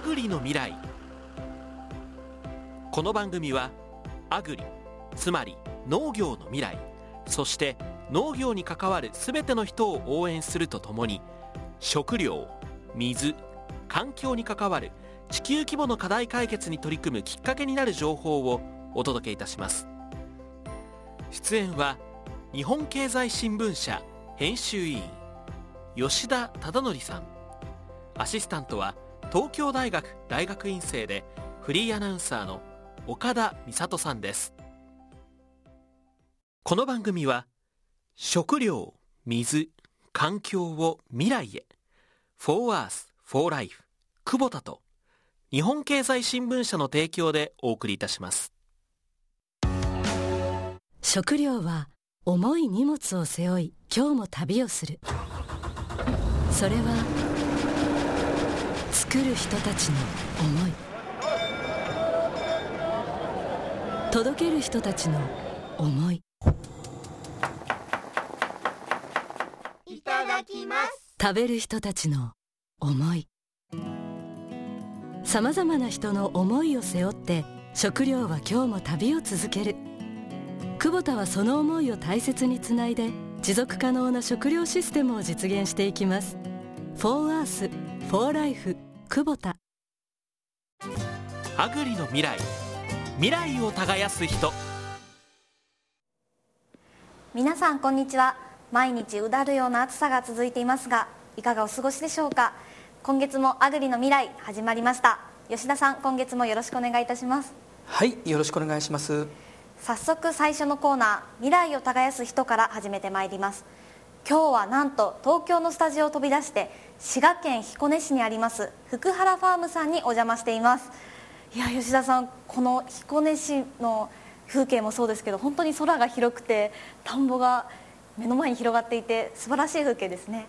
アグリの未来。この番組はアグリつまり農業の未来そして農業に関わる全ての人を応援するとともに食料水環境に関わる地球規模の課題解決に取り組むきっかけになる情報をお届けいたします。出演は日本経済新聞社編集委員吉田忠則さん。アシスタントは東京大学大学院生でフリーアナウンサーの岡田美里さんです。この番組は食料水環境を未来へ For Earth for Life 久保田と日本経済新聞社の提供でお送りいたします。食料は重い荷物を背負い今日も旅をする。それは作る人たちの思い。届ける人たちの思い。いただきます。食べる人たちの思い。さまざまな人の思いを背負って食料は今日も旅を続ける。久保田はその思いを大切につないで持続可能な食料システムを実現していきます「フォーアースフォーライフ久保田アグリの未来。未来を耕す人。皆さんこんにちは。毎日うだるような暑さが続いていますがいかがお過ごしでしょうか？今月もアグリの未来始まりました。吉田さん今月もよろしくお願いいたします。はいよろしくお願いします。早速最初のコーナー未来を耕す人から始めてまいります。今日はなんと東京のスタジオを飛び出して滋賀県彦根市にあります福原ファームさんにお邪魔しています。いや吉田さんこの彦根市の風景もそうですけど本当に空が広くて田んぼが目の前に広がっていて素晴らしい風景ですね。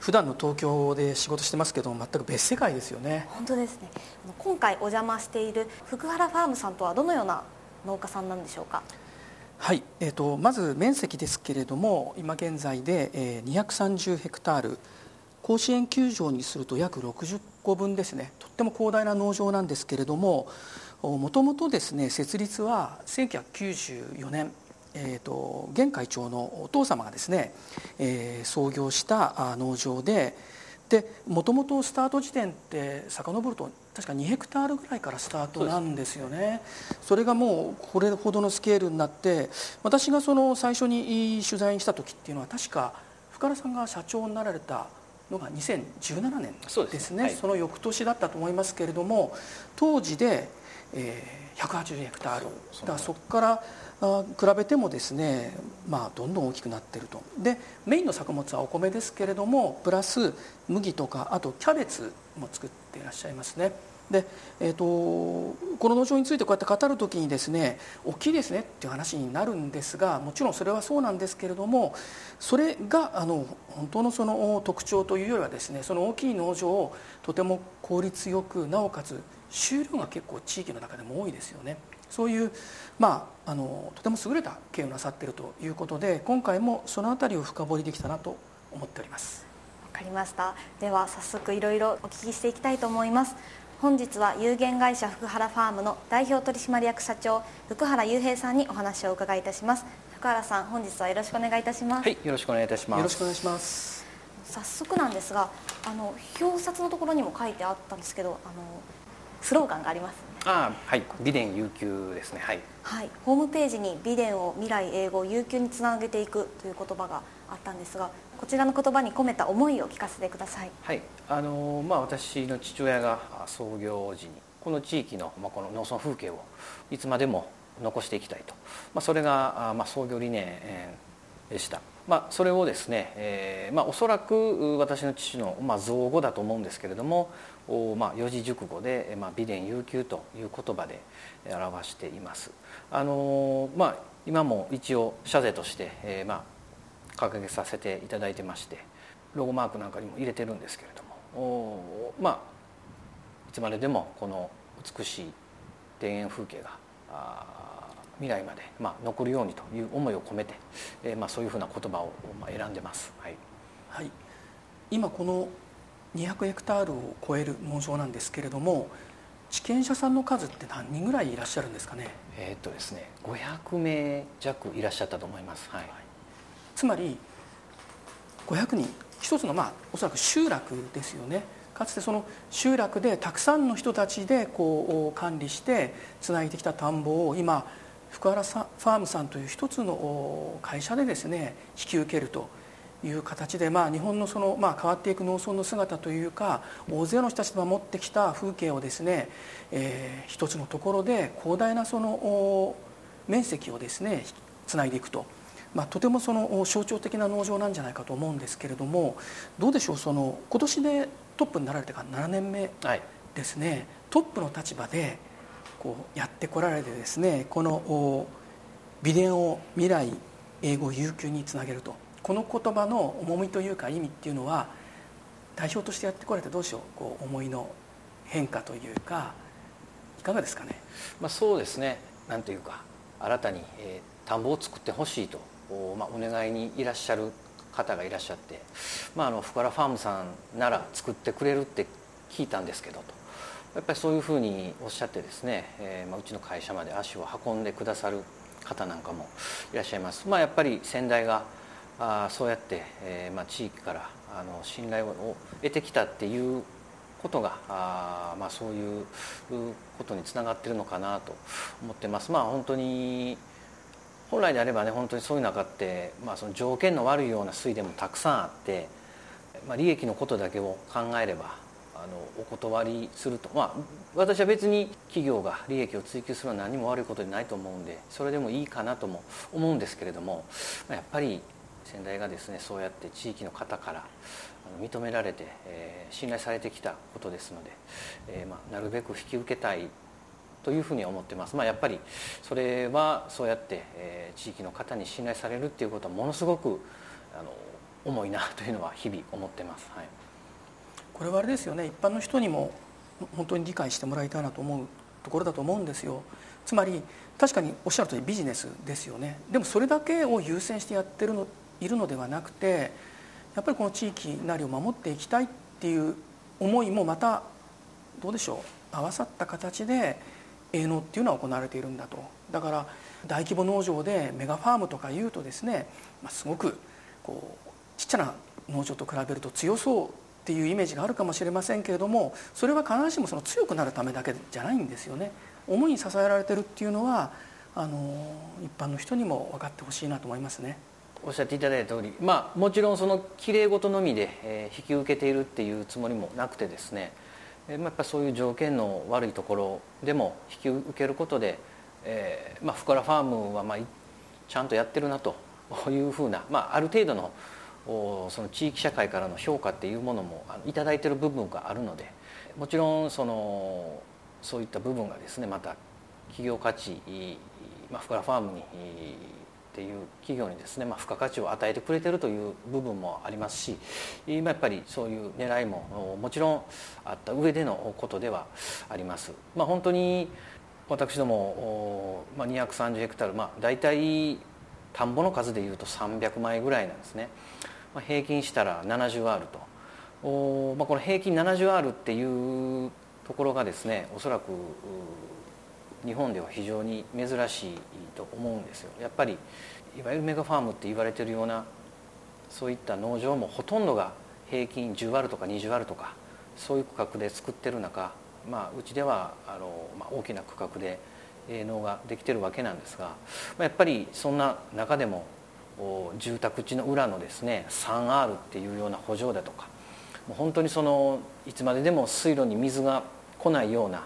普段の東京で仕事してますけど全く別世界ですよね。本当ですね。今回お邪魔している福原ファームさんとはどのような農家さんなんでしょうか？はい、えーと、まず面積ですけれども今現在で、えー、230ヘクタール甲子園球場にすると約60個分ですね。とっても広大な農場なんですけれどももともとですね設立は1994年えーと、現会長のお父様がですね、えー、創業した農場でもともとスタート時点って遡ると確か2ヘクタールぐらいからスタートなんですよね。それがもうこれほどのスケールになって私がその最初に取材した時っていうのは確か深原さんが社長になられたのが2017年ですね、はい、その翌年だったと思いますけれども当時で、えー、180ヘクタールだからそこから比べてもですね、まあ、どんどん大きくなっていると。でメインの作物はお米ですけれどもプラス麦とかあとキャベツも作っていらっしゃいますねで、えーと、この農場についてこうやって語る時にですね大きいですねっていう話になるんですがもちろんそれはそうなんですけれどもそれがあの本当のその特徴というよりはですねその大きい農場をとても効率よくなおかつ収量が結構地域の中でも多いですよね。そういう、まあ、あのとても優れた経営をなさっているということで今回もその辺りを深掘りできたなと思っております。わかりました。では早速いろいろお聞きしていきたいと思います。本日は有限会社福原ファームの代表取締役社長福原雄平さんにお話を伺いいたします。福原さん本日はよろしくお願いいたします。はいよろしくお願いいたします。よろしくお願いします早速なんですがあの表札のところにも書いてあったんですけどあのスローガンがあります。あはい美電悠久ですね。はい、はい、ホームページに美電を未来英語悠久につなげていくという言葉があったんですがこちらの言葉に込めた思いを聞かせてください。はい。あのまあ私の父親が創業時にこの地域の、まあ、この農村風景をいつまでも残していきたいと、まあ、それが、まあ、創業理念でした。まあ、それをですね、えーまあ、おそらく私の父の、まあ、造語だと思うんですけれどもおまあ、四字熟語で、まあ、美伝悠久という言葉で表しています。あのまあ、今も一応社税として、えーまあ、掲げさせていただいてましてロゴマークなんかにも入れてるんですけれども。まあいつまででもこの美しい田園風景が未来まで、まあ、残るようにという思いを込めて、えーまあ、そういうふうな言葉を、まあ、選んでます。はい、はい、今この200ヘクタールを超える農場なんですけれども地権者さんの数って何人ぐらいいらっしゃるんですかね？えーっとですね500名弱いらっしゃったと思います。はいつまり500人一つのまあおそらく集落ですよねかつてその集落でたくさんの人たちでこう管理してつないできた田んぼを今福原ファームさんという一つの会社でですね引き受けるという形で、まあ、日本のその、まあ、変わっていく農村の姿というか大勢の人たちが守ってきた風景をですね、えー、一つのところで広大なその面積をですねつないでいくと。まあ、とてもその象徴的な農場なんじゃないかと思うんですけれどもどうでしょうその今年でトップになられてから7年目ですね、はい、トップの立場でこうやってこられてですねこの美伝を未来英語悠久につなげると。この言葉の重みというか意味っていうのは代表としてやってこられてどうしようこう思いの変化というかいかがですかね、まあ、そうですね。なんていうか新たに、えー、田んぼを作ってほしいとお,、まあ、お願いにいらっしゃる方がいらっしゃって、まあ、あの福原ファームさんなら作ってくれるって聞いたんですけどとやっぱりそういうふうにおっしゃってですね、えーまあ、うちの会社まで足を運んでくださる方なんかもいらっしゃいます。まあ、やっぱり先代があそうやって、えーまあ、地域からあの信頼を得てきたっていうことがあ、まあ、そういうことにつながってるのかなと思ってます。まあ、本当に本来であればね本当にそういう中って、まあ、その条件の悪いような水でもたくさんあって、まあ、利益のことだけを考えればあのお断りすると。まあ私は別に企業が利益を追求するのは何も悪いことでないと思うんでそれでもいいかなとも思うんですけれどもまやっぱり先代がですねそうやって地域の方から認められて、えー、信頼されてきたことですので、えーまあ、なるべく引き受けたいというふうに思ってます、まあ、やっぱりそれはそうやって、え、地域の方に信頼されるっていうことはものすごくあの重いなというのは日々思ってます、はい、これはあれですよね。一般の人にも本当に理解してもらいたいなと思うところだと思うんですよ。つまり確かにおっしゃる通りビジネスですよね。でもそれだけを優先してやってるのいるのではなくてやっぱりこの地域なりを守っていきたいっていう思いもまたどうでしょう合わさった形で営農っていうのは行われているんだとだから大規模農場でメガファームとかいうとですね、まあ、すごくこうちっちゃな農場と比べると強そうっていうイメージがあるかもしれませんけれどもそれは必ずしもその強くなるためだけじゃないんですよね。思いに支えられてるっていうのはあの一般の人にも分かってほしいなと思いますね。おっしゃっていただいた通り、まあ、もちろんそのきれい事のみで、えー、引き受けているっていうつもりもなくてですね、えまあ、やっぱそういう条件の悪いところでも引き受けることで、えーまあ、フカラファームはまあちゃんとやってるなと いうふうな、まあ、ある程度のその地域社会からの評価っていうものも頂いてる部分があるのでもちろんそのそういった部分がですねまた企業価値、まあ、フカラファームにっていう企業にですね、まあ、付加価値を与えてくれてるという部分もありますし、ま、やっぱりそういう狙いももちろんあった上でのことではあります。まあ、本当に私ども、まあ、230ヘクタール、まあ、大体田んぼの数でいうと300枚ぐらいなんですね、まあ、平均したら 70R とお、まあ、この平均 70R っていうところがですねおそらく日本では非常に珍しいと思うんですよ。やっぱりいわゆるメガファームって言われてるようなそういった農場もほとんどが平均10割とか20割とかそういう区画で作ってる中、まあ、うちではあの、まあ、大きな区画で農ができてるわけなんですが、まあ、やっぱりそんな中でも住宅地の裏のですね 3R っていうような補助だとかもう本当にそのいつまででも水路に水が来ないような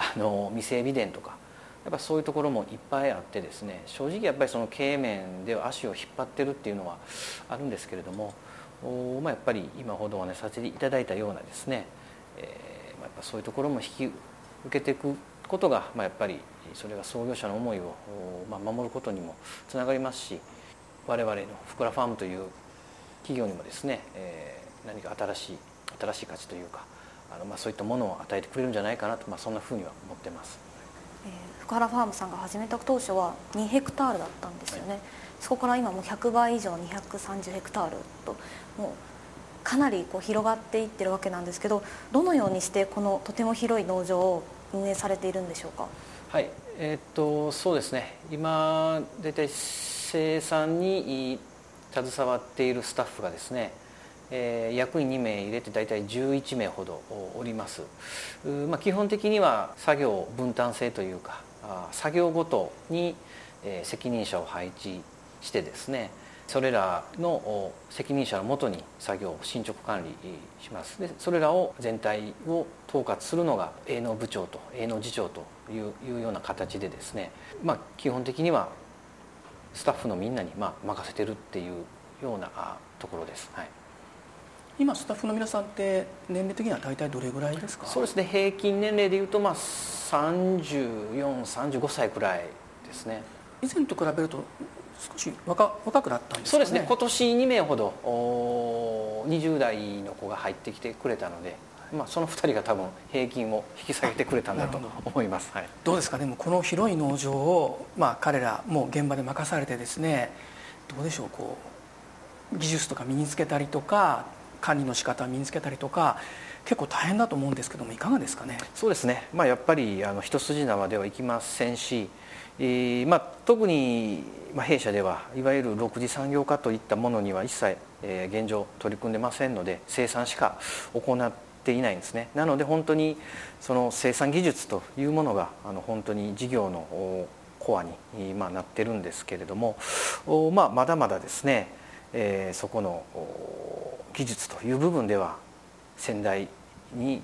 あの未整備田とかやっぱそういうところもいっぱいあってですね正直やっぱりその経営面では足を引っ張ってるっていうのはあるんですけれども、まあ、やっぱり今ほどお話しさせていただいたようなですね、えーまあ、やっぱそういうところも引き受けていくことが、まあ、やっぱりそれが創業者の思いを、まあ、守ることにもつながりますし我々のふくらファームという企業にもですね、えー、何か新しい新しい価値というかあのまあそういったものを与えてくれるんじゃないかなと、まあ、そんなふうには思ってます。えー、福原ファームさんが始めた当初は2ヘクタールだったんですよね、はい、そこから今もう100倍以上230ヘクタールともうかなりこう広がっていってるわけなんですけどどのようにしてこのとても広い農場を運営されているんでしょうか？はい。えー、っとそうですね。今大体生産に携わっているスタッフがですねえー、役員2名入れて大体11名ほどおります、まあ、基本的には作業分担制というか作業ごとに、え、責任者を配置してですねそれらの責任者のもとに作業を進捗管理します。でそれらを全体を統括するのが営農部長と営農次長というような形でですね、まあ、基本的にはスタッフのみんなにま任せてるっていうようなところです。はい。今スタッフの皆さんって年齢的には大体どれぐらいですか？そうですね。平均年齢でいうとまあ3435歳くらいですね。以前と比べると少し若若くなったんですか、ね、そうですね。今年2名ほど20代の子が入ってきてくれたので、まあ、その2人が多分平均を引き下げてくれたんだと思います、はい、どうですか？でもこの広い農場を、まあ、彼らもう現場で任されてですねどうでしょうこう技術とか身につけたりとか管理の仕方を身につけたりとか結構大変だと思うんですけどもいかがですかね？そうですね、まあ、やっぱりあの一筋縄ではいきませんし、えーまあ、特に、弊社ではいわゆる6次産業化といったものには一切、えー、現状取り組んでませんので生産しか行っていないんですね。なので本当にその生産技術というものがあの本当に事業のコアに、まあ、なってるんですけれども、まあ、まだまだですね、えー、そこの技術という部分では先代に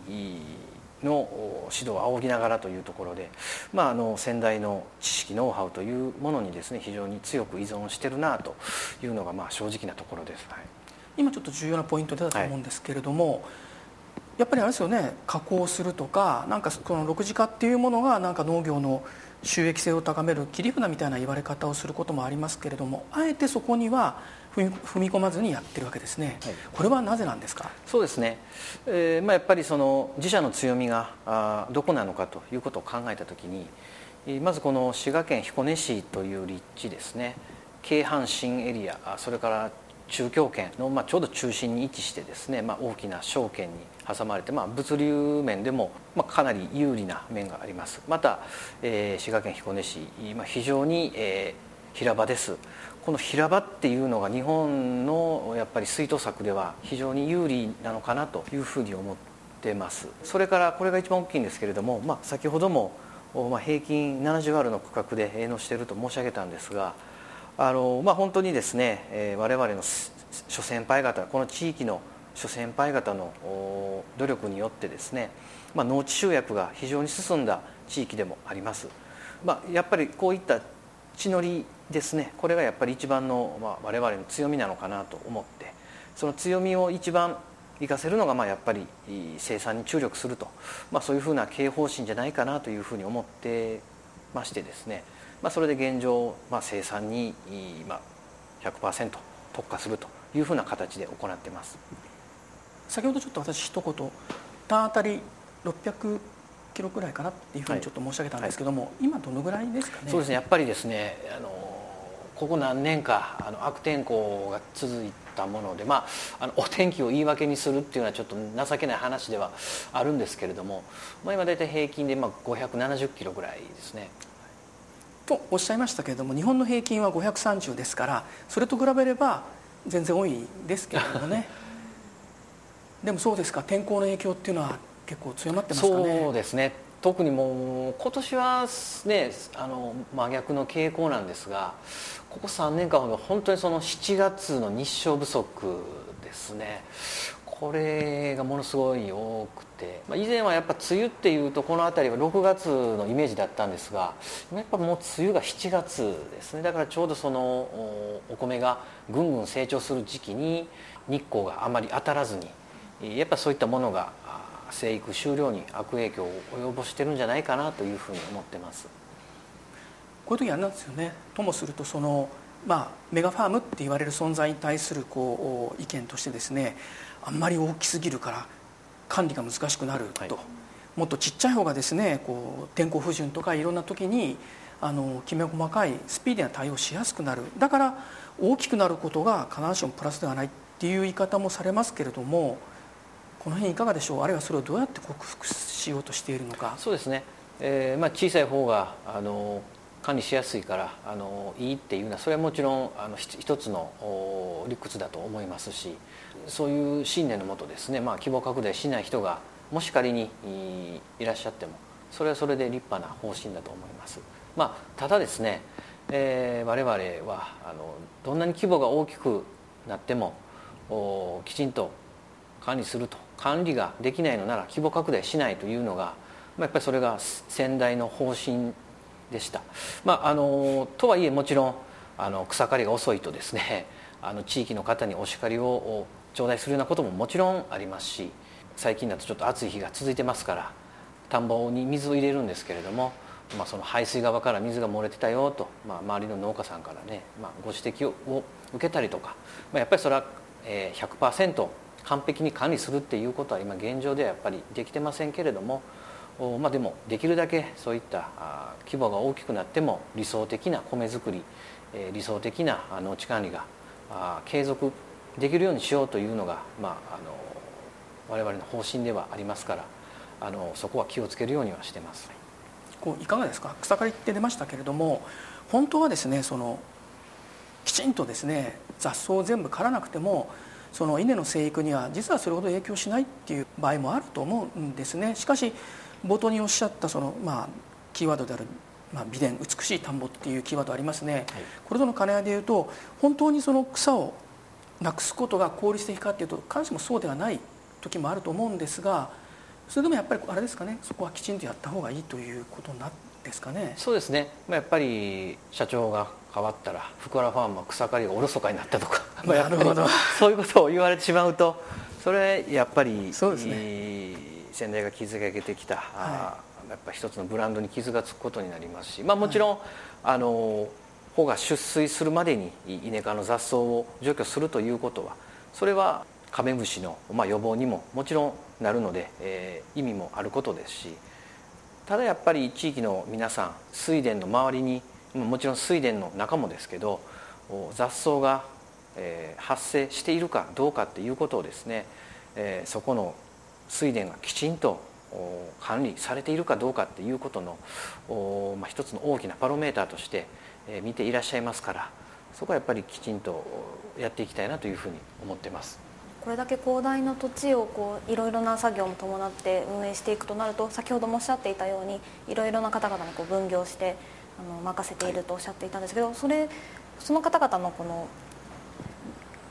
の指導を仰ぎながらというところで、まあ、あの先代の知識ノウハウというものにですね非常に強く依存してるなというのがまあ正直なところです、はい、今ちょっと重要なポイント出たと思うんですけれども、はい、やっぱりあれですよね加工するとかなんかこの6次化っていうものがなんか農業の収益性を高める切り札みたいな言われ方をすることもありますけれどもあえてそこには踏み込まずにやってるわけですね、はい、これはなぜなんですか？そうですね、えーまあ、やっぱりその自社の強みがあどこなのかということを考えたときにまずこの滋賀県彦根市という立地ですね。京阪新エリアそれから中京圏の、まあ、ちょうど中心に位置してですね、まあ、大きな商圏に挟まれて、まあ、物流面でも、まあ、かなり有利な面があります。また、えー、滋賀県彦根市、まあ、非常に、えー、平場ですこの平場っていうのが日本のやっぱり水稲作では非常に有利なのかなというふうに思ってます。それからこれが一番大きいんですけれども、まあ、先ほども、ま、平均70あるの区画で営農していると申し上げたんですがあの、まあ、本当にですね、え、我々の諸先輩方この地域の諸先輩方の努力によってですね、まあ、農地集約が非常に進んだ地域でもあります、まあ、やっぱりこういった地のりですね。これがやっぱり一番の、まあ、我々の強みなのかなと思って。その強みを一番活かせるのがまあやっぱり生産に注力すると、まあ、そういうふうな経営方針じゃないかなというふうに思ってましてですね、まあ、それで現状、まあ、生産に、まあ、100%特化するというふうな形で行っています。先ほどちょっと私一言単当たり600キロくらいかなっていうふうにちょっと申し上げたんですけども、はいはい、今どのぐらいですかね？そうですね。やっぱりですねあのここ何年かあの悪天候が続いたもので、まあ、あのお天気を言い訳にするっていうのはちょっと情けない話ではあるんですけれども、まあ、今大体平均でまあ570キロぐらいですね。とおっしゃいましたけれども日本の平均は530ですからそれと比べれば全然多いですけれどもね。でもそうですか天候の影響っていうのは結構強まってますかね。そうですね。特にもう今年はねあの真逆の傾向なんですがここ3年間ほど本当にその7月の日照不足ですね。これがものすごい多くて、まあ、以前はやっぱ梅雨っていうとこの辺りは6月のイメージだったんですがやっぱもう梅雨が7月ですね。だからちょうどそのお米がぐんぐん成長する時期に日光があまり当たらずにやっぱそういったものが生育終了に悪影響を及ぼしてるんじゃないかなというふうに思ってます。こういう時なんですよね。ともするとそのまあメガファームって言われる存在に対するこう意見としてですねあんまり大きすぎるから管理が難しくなると、はい、もっとちっちゃい方がですねこう天候不順とかいろんな時にあのきめ細かいスピーディーな対応しやすくなる。だから大きくなることが必ずしもプラスではないっっていう言い方もされますけれどもこの辺いかがでしょう？あるいはそれをどうやって克服しようとしているのか。そうですね、えーまあ、小さい方があの管理しやすいからあのいいっていうのはそれはもちろんあの一つの理屈だと思いますしそういう信念のもとですね、まあ、規模拡大しない人がもし仮にいらっしゃってもそれはそれで立派な方針だと思います、まあ、ただですね、えー、我々はあのどんなに規模が大きくなってもきちんと管理すると管理ができないのなら規模拡大しないというのが、まあ、やっぱりそれが先代の方針でした、まあ、あのとはいえもちろんあの草刈りが遅いとですね あの地域の方にお叱りを頂戴するようなことももちろんありますし最近だとちょっと暑い日が続いてますから田んぼに水を入れるんですけれども、まあ、その排水側から水が漏れてたよと、まあ、周りの農家さんからね、まあ、ご指摘を受けたりとか、まあ、やっぱりそれは100%完璧に管理するっていうことは今現状ではやっぱりできてませんけれども、まあ、でもできるだけそういった規模が大きくなっても理想的な米作り理想的な農地管理が継続できるようにしようというのが、まあ、あの我々の方針ではありますからあのそこは気をつけるようにはしてます。こういかがですか？草刈りって出ましたけれども本当はですねそのきちんとですね雑草を全部刈らなくてもその稲の生育には実はそれほど影響しないっていう場合もあると思うんですね。しかし冒頭におっしゃったその、まあ、キーワードである、まあ、美伝美しい田んぼっていうキーワードありますね、はい、これとの兼ね合いでいうと本当にその草をなくすことが効率的かっていうと必ずしもそうではない時もあると思うんですがそれでもやっぱりあれですかねそこはきちんとやった方がいいということなんですかね？そうですね、まあ、やっぱり社長が変わったら福原ファームは草刈りがおろそかになったとか、まあ、やっぱりそういうことを言われてしまうとそれやっぱりそうですね先代が築き上げてきた、はい、やっぱ一つのブランドに傷がつくことになりますし、まあ、もちろん、はい、あの穂が出水するまでにイネ科の雑草を除去するということはそれはカメムシの、まあ、予防にももちろんなるので、えー、意味もあることですしただやっぱり地域の皆さん水田の周りにもちろん水田の中もですけど雑草が、えー、発生しているかどうかっていうことをですね、えー、そこの水田がきちんと管理されているかどうかっていうことの、まあ、一つの大きなパロメーターとして、えー、見ていらっしゃいますからそこはやっぱりきちんとやっていきたいなというふうに思ってます。これだけ広大な土地をこういろいろな作業も伴って運営していくとなると先ほどもおっしゃっていたようにいろいろな方々にこう分業してあの任せているとおっしゃっていたんですけどそれその方々のこの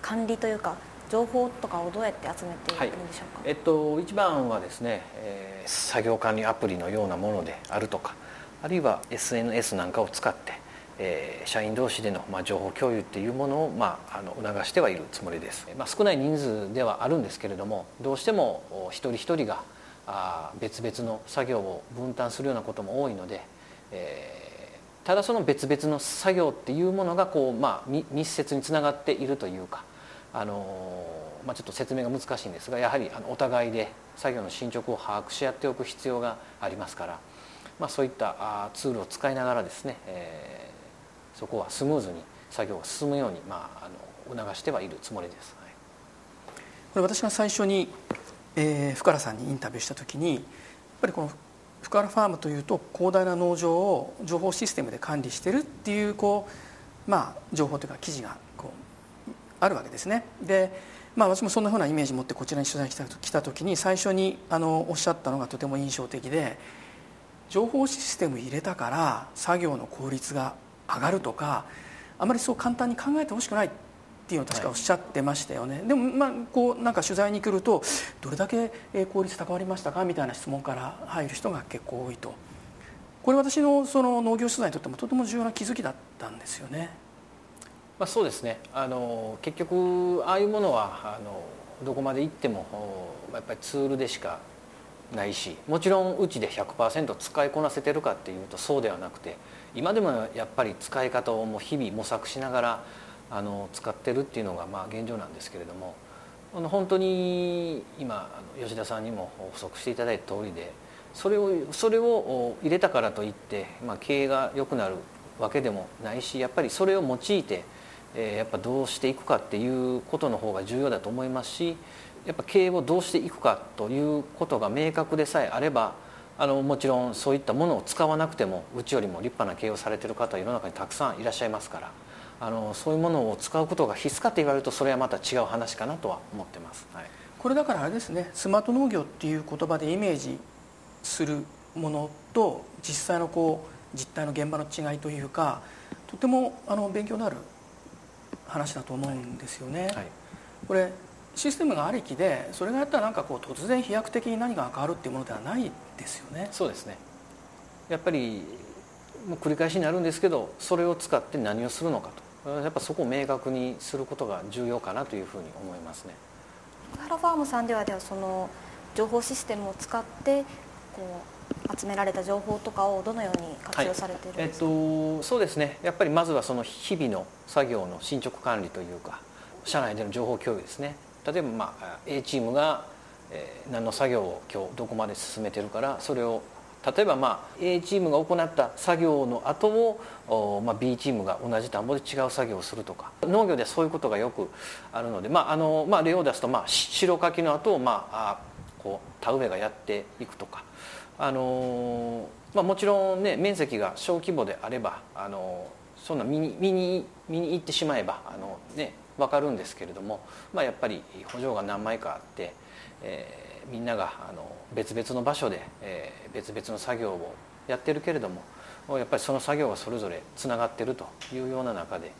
管理というか情報とかをどうやって集めているんでしょうか、はい、えっと、一番はですね、えー、作業管理アプリのようなものであるとかあるいは SNS なんかを使ってえー、社員同士での、まあ、情報共有っていうものを、まあ、あの促してはいるつもりです、まあ、少ない人数ではあるんですけれどもどうしても一人一人があ別々の作業を分担するようなことも多いので、えー、ただその別々の作業っていうものがこう、まあ、密接につながっているというか、あのまあ、ちょっと説明が難しいんですがやはりお互いで作業の進捗を把握し合っておく必要がありますから、まあ、そういったツールを使いながらですね、えーそこはスムーズに作業が進むように、まあ、あの促してはいるつもりです、はい、これ私が最初に、えー、福原さんにインタビューした時にやっぱりこの福原ファームというと広大な農場を情報システムで管理してるっていうこう、まあ、情報というか記事があるわけですね。でまあ、私もそんなふうなイメージ持ってこちらに取材に来た時に最初にあのおっしゃったのがとても印象的で情報システム入れたから作業の効率が上がるとかあまりそう簡単に考えてほしくないっていうのを確かおっしゃってましたよね、はい、でもまあこうなんか取材に来るとどれだけ効率高まりましたか？みたいな質問から入る人が結構多いとこれ私のその農業取材にとってもとても重要な気づきだったんですよね。まあ、そうですね。あの結局ああいうものはあのどこまで行ってもやっぱりツールでしかないしもちろんうちで100%使いこなせてるかっていうとそうではなくて今でもやっぱり使い方をもう日々模索しながらあの使ってるっていうのがまあ現状なんですけれども本当に今吉田さんにも補足していただいた通りでそれをそれを入れたからといって、まあ、経営が良くなるわけでもないしやっぱりそれを用いてえやっぱどうしていくかっていうことの方が重要だと思いますしやっぱ経営をどうしていくかということが明確でさえあればあのもちろんそういったものを使わなくてもうちよりも立派な経営をされてる方は世の中にたくさんいらっしゃいますからあのそういうものを使うことが必須かと言われるとそれはまた違う話かなとは思ってます、はい、これだからあれですねスマート農業っていう言葉でイメージするものと実際のこう実態の現場の違いというかとてもあの勉強のある話だと思うんですよね。はい、これシステムがありきでそれがやったらなんかこう突然飛躍的に何が変わるっていうものではないですよね。そうですねやっぱりもう繰り返しになるんですけどそれを使って何をするのかとやっぱそこを明確にすることが重要かなというふうに思いますね。ハラファームさんではではその情報システムを使ってこう集められた情報とかをどのように活用されているんですか、はい、えっと、そうですね。やっぱりまずはその日々の作業の進捗管理というか社内での情報共有ですね。例えば、まあ、A チームが、えー、何の作業を今日どこまで進めてるからそれを例えば、まあ、A チームが行った作業の後を、まあ、B チームが同じ田んぼで違う作業をするとか農業ではそういうことがよくあるので、まああのまあ、例を出すと、まあ、白かきの後を、まあ、こう田植えがやっていくとか、あのまあ、もちろん、ね、面積が小規模であれば、あのそんな見に見に見に行ってしまえばあの、ね、分かるんですけれども、まあ、やっぱり補助が何枚かあって、えー、みんながあの別々の場所で、えー、別々の作業をやってるけれどもやっぱりその作業がそれぞれつながってるというような中で、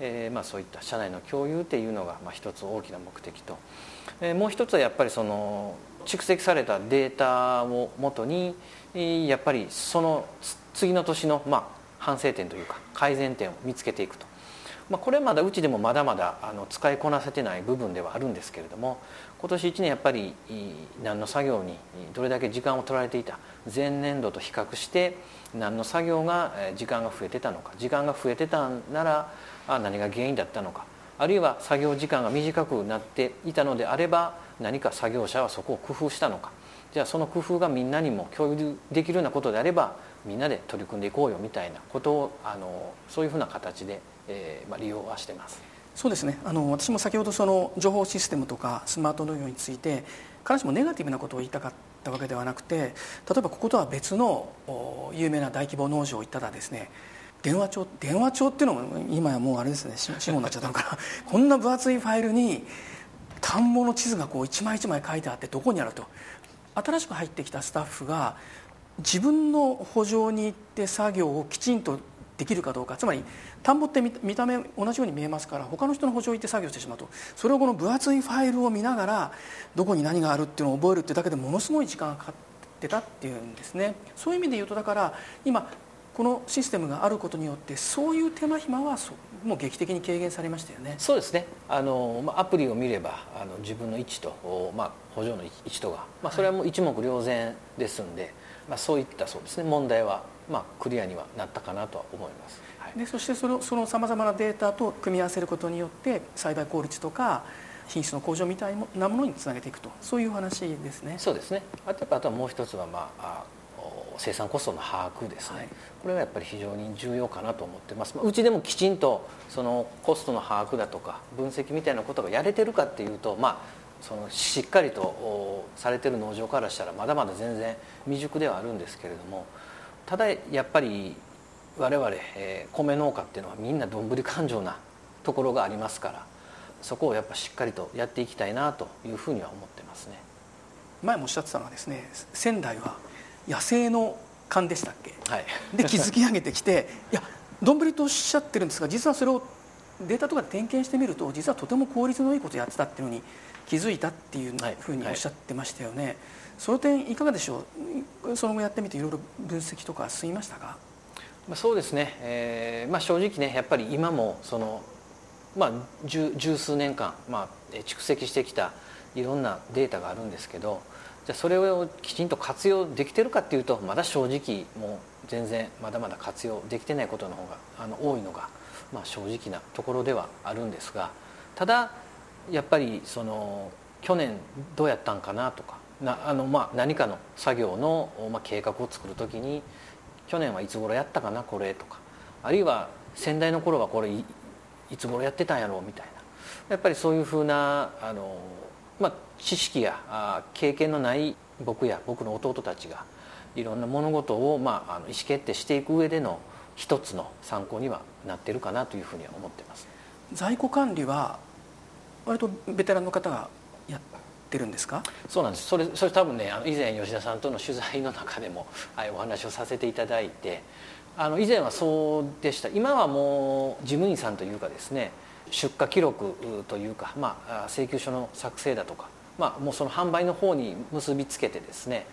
えーまあ、そういった社内の共有っていうのが、まあ、一つ大きな目的と、えー、もう一つはやっぱりその蓄積されたデータをもとにやっぱりその次の年の、まあ、反省点というか改善点を見つけていくと。まあ、これまだうちでもまだまだあの使いこなせてない部分ではあるんですけれども今年1年やっぱり何の作業にどれだけ時間を取られていた前年度と比較して何の作業が時間が増えてたのか時間が増えてたなら何が原因だったのかあるいは作業時間が短くなっていたのであれば何か作業者はそこを工夫したのか。じゃあその工夫がみんなにも共有できるようなことであればみんなで取り組んでいこうよみたいなことをあのそういうふうな形でえーまあ、利用はしてます。そうですね。あの私も先ほどその情報システムとかスマート農業について必ずしもネガティブなことを言いたかったわけではなくて例えばこことは別の有名な大規模農場を行ったらですね電話帳電話帳っていうのも今やもうあれですね。死語になっちゃったのかな。こんな分厚いファイルに田んぼの地図がこう一枚一枚書いてあってどこにあると。新しく入ってきたスタッフが自分の補助に行って作業をきちんとできるかどうか。つまり田んぼって見た目同じように見えますから他の人の補助を行って作業してしまうと。それをこの分厚いファイルを見ながらどこに何があるっていうのを覚えるってだけでものすごい時間がかかってたっていうんですね。そういう意味で言うとだから今このシステムがあることによってそういう手間暇はもう劇的に軽減されましたよね。そうですね。あの、まあ、アプリを見ればあの自分の位置と、まあ、補助の位置とが、まあ、それはもう一目瞭然ですんで、はい、まあ、そういったそうですね問題はまあ、クリアにはなったかなとは思います、はい、でそしてそのそのさまざまなデータと組み合わせることによって栽培効率とか品質の向上みたいなものにつなげていくと。そういう話ですね。そうですね。あとあとはもう一つは、まあ、生産コストの把握ですね、はい、これがやっぱり非常に重要かなと思ってます、うちでもきちんとそのコストの把握だとか分析みたいなことがやれてるかっていうとまあそのしっかりとされてる農場からしたらまだまだ全然未熟ではあるんですけれどもただやっぱり我々、えー、米農家っていうのはみんなどんぶり勘定なところがありますからそこをやっぱしっかりとやっていきたいなというふうには思ってますね。前もおっしゃってたのはですね仙台は野生の勘でしたっけ、はい、で築き上げてきていやどんぶりとおっしゃってるんですが実はそれをデータとかで点検してみると実はとても効率のいいことをやってたっていうのに気づいたっていうふうにおっしゃってましたよね、はいはいその点いかがでしょう？その後やってみていろいろ分析とか進みましたか？そうですね、えーまあ、正直ねやっぱり今もその、まあ、十十数年間、まあ、蓄積してきたいろんなデータがあるんですけどじゃそれをきちんと活用できてるかっていうとまだ正直もう全然まだまだ活用できてないことの方があの多いのが、まあ、正直なところではあるんですがただやっぱりその去年どうやったんかなとかなあの、まあ、何かの作業の、まあ、計画を作る時に去年はいつ頃やったかなこれとかあるいは先代の頃はこれいつ頃やってたんやろうみたいなやっぱりそういうふうなあの、まあ、知識やあ経験のない僕や僕の弟たちがいろんな物事を、まあ、あの意思決定していく上での一つの参考にはなってるかなというふうには思ってます。在庫管理は割とベテランの方がやってるんですか？そうなんです。それそれ多分ねあの以前吉田さんとの取材の中でも、はい、お話をさせていただいてあの以前はそうでした。今はもう事務員さんというかですね出荷記録というか、まあ、請求書の作成だとか、まあ、もうその販売の方に結びつけてですね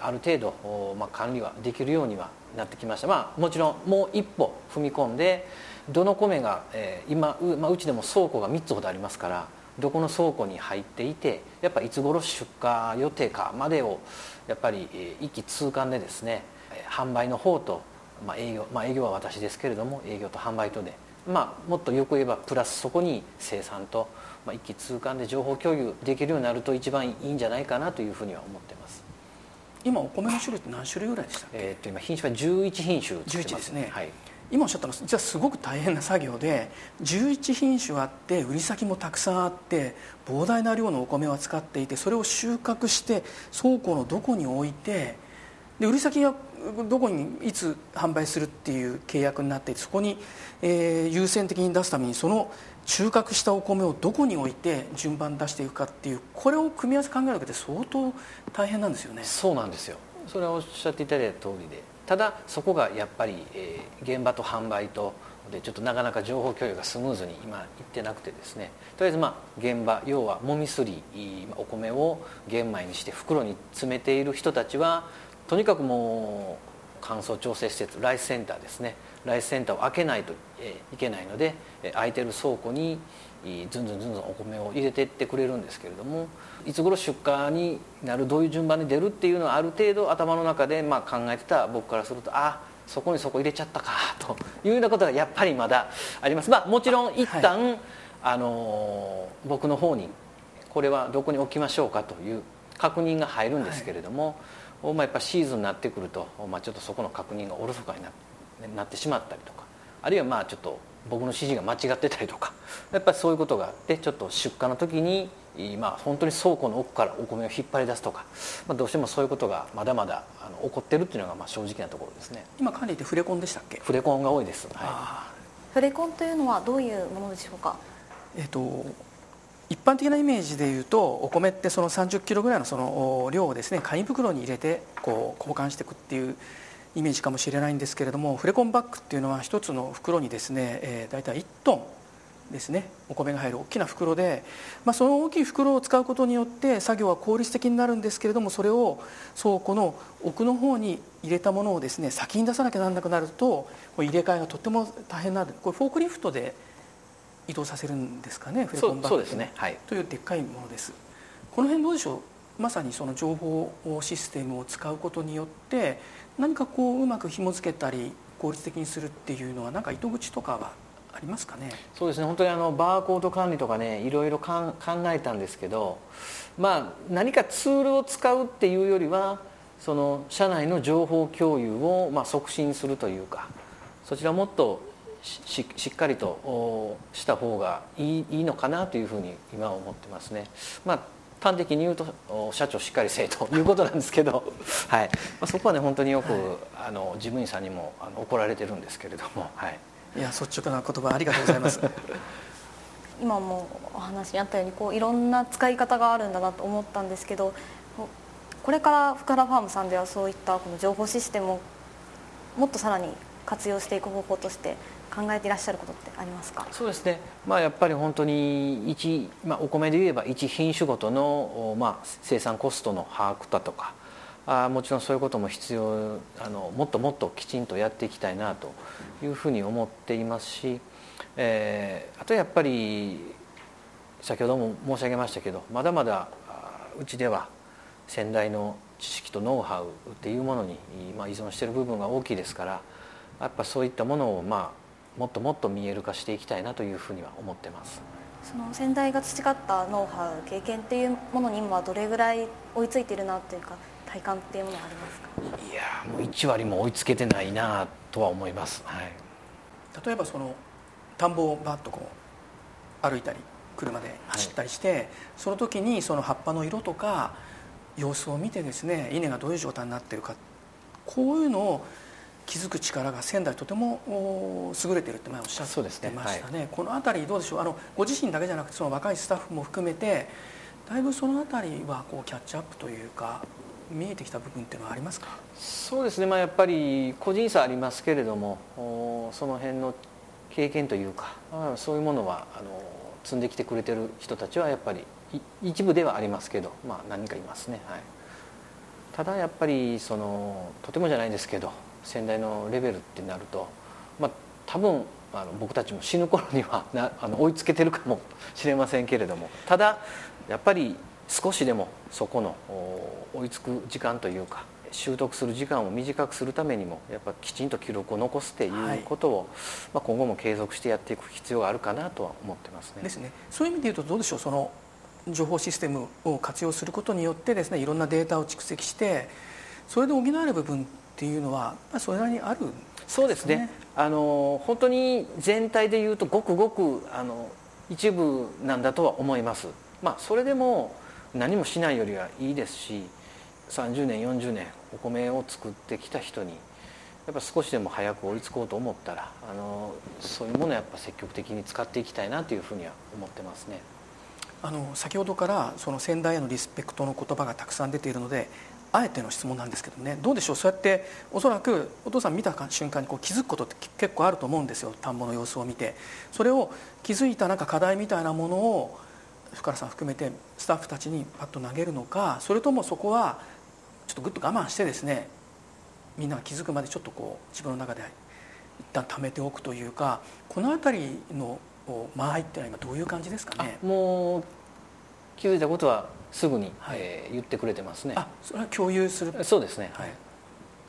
ある程度、まあ、管理はできるようにはなってきました、まあ、もちろんもう一歩踏み込んでどの米が、えー、今う,、まあ、うちでも倉庫が3つほどありますからどこの倉庫に入っていてやっぱいつ頃出荷予定かまでをやっぱり一気通貫でですね販売の方と、まあ、営業、まあ、営業は私ですけれども営業と販売とで、まあ、もっとよく言えばプラスそこに生産と、まあ、一気通貫で情報共有できるようになると一番いいんじゃないかなというふうには思ってます。今お米の種類って何種類ぐらいでしたっけ、えー、と今品種は11品種11ですね、はい。今おっしゃったのはじゃあすごく大変な作業で11品種あって売り先もたくさんあって膨大な量のお米を扱っていてそれを収穫して倉庫のどこに置いてで売り先がどこにいつ販売するっていう契約になっていてそこに、えー、優先的に出すためにその収穫したお米をどこに置いて順番出していくかっていうこれを組み合わせ考えるだけで相当大変なんですよね。そうなんですよ。それはおっしゃっていただいた通りでただそこがやっぱり、えー、現場と販売とでちょっとなかなか情報共有がスムーズに今いってなくてですね。とりあえずまあ現場要はもみすりお米を玄米にして袋に詰めている人たちはとにかくもう乾燥調整施設ライスセンターですね。ライスセンターを開けないといけないので空いてる倉庫にずんずんずんずんお米を入れていってくれるんですけれどもいつ頃出荷になるどういう順番で出るっていうのはある程度頭の中でま考えてた僕からするとあそこにそこ入れちゃったかというようなことがやっぱりまだあります。まあもちろん一旦、はい、あの僕の方にこれはどこに置きましょうかという確認が入るんですけれども、はい、まあ、やっぱシーズンになってくると、まあ、ちょっとそこの確認がおろそかにななってしまったりとかあるいはまあちょっと僕の指示が間違ってたりとかやっぱりそういうことがあってちょっと出荷の時にまあ本当に倉庫の奥からお米を引っ張り出すとか、まあ、どうしてもそういうことがまだまだあの起こってるっていうのがまあ正直なところですね。今管理ってフレコンでしたっけ？フレコンが多いです、はい、フレコンというのはどういうものでしょうか？えっ、と一般的なイメージでいうとお米ってその30キロぐらいのその量をですね紙袋に入れてこう交換していくっていうイメージかもしれないんですけれどもフレコンバッグっていうのは一つの袋にですね、えー、大体1トンですねお米が入る大きな袋で、まあ、その大きい袋を使うことによって作業は効率的になるんですけれどもそれを倉庫の奥の方に入れたものをですね先に出さなきゃならなくなると入れ替えがとっても大変なこれフォークリフトで移動させるんですかねフレコンバッグね、はい、というでっかいものです。この辺どうでしょう？まさにその情報システムを使うことによって何かこううまく紐付けたり効率的にするっていうのは何か糸口とかはありますかね？そうですね。本当にあのバーコード管理とかねいろいろ考えたんですけどまあ何かツールを使うっていうよりはその社内の情報共有をまあ促進するというかそちらをもっとししっかりとした方がいいいいのかなというふうに今は思ってますね。まあ端的に言うと社長しっかりせえと いうことなんですけど、はい。まあ、そこはね本当によく、はい、あの事務員さんにもあの怒られてるんですけれども、はい、いや率直な言葉ありがとうございます。今もお話にあったようにこういろんな使い方があるんだなと思ったんですけどこれから福原ファームさんではそういったこの情報システムをもっとさらに活用していく方法として考えていらっしゃることってありますか？そうですね、まあ、やっぱり本当に一、まあ、お米で言えば一品種ごとの、まあ、生産コストの把握だとかあもちろんそういうことも必要あのもっともっときちんとやっていきたいなというふうに思っていますし、えー、あとやっぱり先ほども申し上げましたけどまだまだうちでは先代の知識とノウハウっていうものに、まあ、依存している部分が大きいですからやっぱそういったものを、まあ、もっともっと見える化していきたいなというふうには思ってます。その先代が培ったノウハウ経験っていうものに今どれぐらい追いついているなっていうか体感っていうものはありますか？いやもう1割も追いつけてないなとは思います、はい、例えばその田んぼをバッとこう歩いたり車で走ったりして、はい、その時にその葉っぱの色とか様子を見てですね稲がどういう状態になってるかこういうのを気づく力が仙台とても優れてるって前おっしゃってましたね、ね。はい、この辺りどうでしょう？あのご自身だけじゃなくてその若いスタッフも含めてだいぶその辺りはこうキャッチアップというか見えてきた部分っていうのはありますか？そうですね、まあ、やっぱり個人差ありますけれどもその辺の経験というかそういうものはあの積んできてくれてる人たちはやっぱり一部ではありますけど、まあ、何人かいますね、はい、ただやっぱりそのとてもじゃないですけど先代のレベルってなると、まあ、多分あの僕たちも死ぬ頃にはなあの追いつけてるかもしれませんけれどもただやっぱり少しでもそこの追いつく時間というか習得する時間を短くするためにもやっぱきちんと記録を残すっていうことを、はい、まあ、今後も継続してやっていく必要があるかなとは思ってますね。ですね。そういう意味で言うとどうでしょう？その情報システムを活用することによってですねいろんなデータを蓄積してそれで補える部分っていうのはそれなりにある、ね、そうですね。あの本当に全体でいうとごくごくあの一部なんだとは思います。まあそれでも何もしないよりはいいですし30年40年お米を作ってきた人にやっぱ少しでも早く追いつこうと思ったらあのそういうものをやっぱ積極的に使っていきたいなというふうには思ってますね。あの先ほどからその先代へのリスペクトの言葉がたくさん出ているのであえての質問なんですけどね。どうでしょう？そうやっておそらくお父さん見た瞬間にこう気づくことって結構あると思うんですよ。田んぼの様子を見て。それを気づいたなんか課題みたいなものを深原さん含めてスタッフたちにパッと投げるのかそれともそこはちょっとぐっと我慢してですねみんなが気づくまでちょっとこう自分の中で一旦貯めておくというかこの辺りの間合いっていうのは今どういう感じですかね？もう気づいたことはすぐに、はい、えー、言ってくれてますね。あそれは共有する。そうですねはい。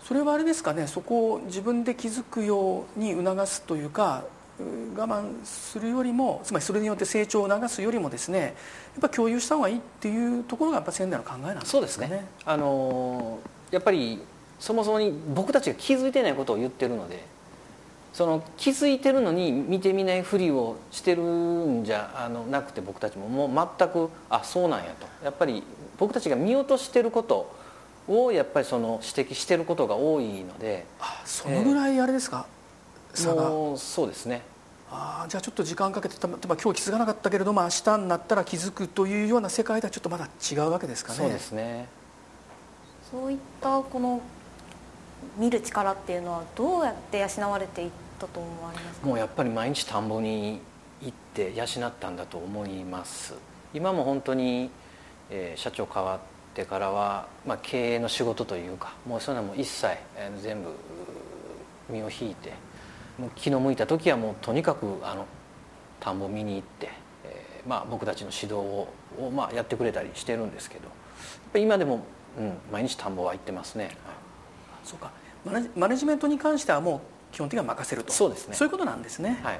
それはあれですかね。そこを自分で気づくように促すというか我慢するよりもつまりそれによって成長を促すよりもですねやっぱ共有した方がいいっていうところがやっぱ仙台の考えなんですね。そうですね。あのやっぱりそもそもに僕たちが気づいてないことを言ってるのでその気づいてるのに見てみないふりをしてるんじゃあのなくて僕たちも。もう全くあそうなんやと。やっぱり僕たちが見落としてることをやっぱりその指摘してることが多いので。あそのぐらいあれですか、もうそうですね。あじゃあちょっと時間かけて例えば今日気づかなかったけれども明日になったら気づくというような世界ではちょっとまだ違うわけですかね。そうですね。そういったこの見る力っていうのはどうやって養われていったと思われますか？もうやっぱり毎日田んぼに行って養ったんだと思います。今も本当に、えー、社長変わってからは、まあ、経営の仕事というかもうそういうのも一切、えー、全部身を引いて気の向いた時はもうとにかくあの田んぼ見に行って、えーまあ、僕たちの指導をを、まあ、やってくれたりしてるんですけどやっぱ今でも、うん、毎日田んぼは行ってますね、はい、そうか。マネジメントに関してはもう基本的には任せると。そうですね。そういうことなんですね、はい、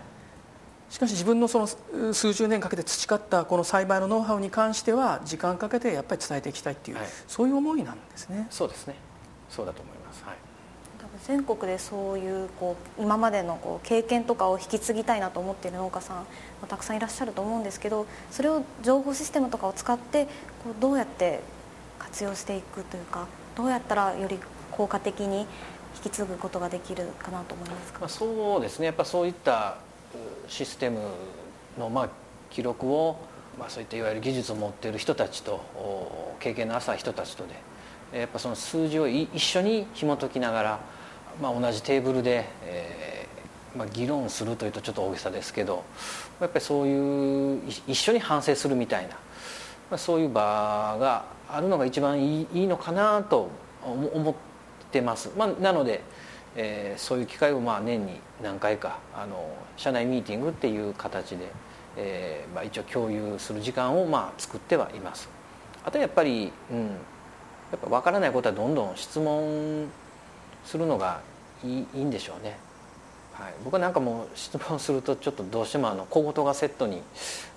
しかし自分のその数十年かけて培ったこの栽培のノウハウに関しては時間かけてやっぱり伝えていきたいっていう、はい、そういう思いなんですね。そうですね。そうだと思います。はい。全国でそういうこう今までのこう経験とかを引き継ぎたいなと思っている農家さんたくさんいらっしゃると思うんですけどそれを情報システムとかを使ってこうどうやって活用していくというかどうやったらより効果的に引き継ぐことができるかなと思いますか、まあ、そうですね。やっぱそういったシステムのまあ記録を、まあ、そういったいわゆる技術を持っている人たちと経験の浅い人たちとでやっぱその数字を一緒に紐解きながらまあ、同じテーブルで、えーまあ、議論するというとちょっと大げさですけどやっぱりそういう一緒に反省するみたいな、まあ、そういう場があるのが一番いいいいのかなと思ってます、まあ、なので、えー、そういう機会をまあ年に何回かあの社内ミーティングっていう形で、えーまあ、一応共有する時間をまあ作ってはいます。あとやっぱり、うん、やっぱ分からないことはどんどん質問するのがいいいいんでしょうね、はい、僕はなんかもう質問するとちょっとどうしてもあの小言がセットに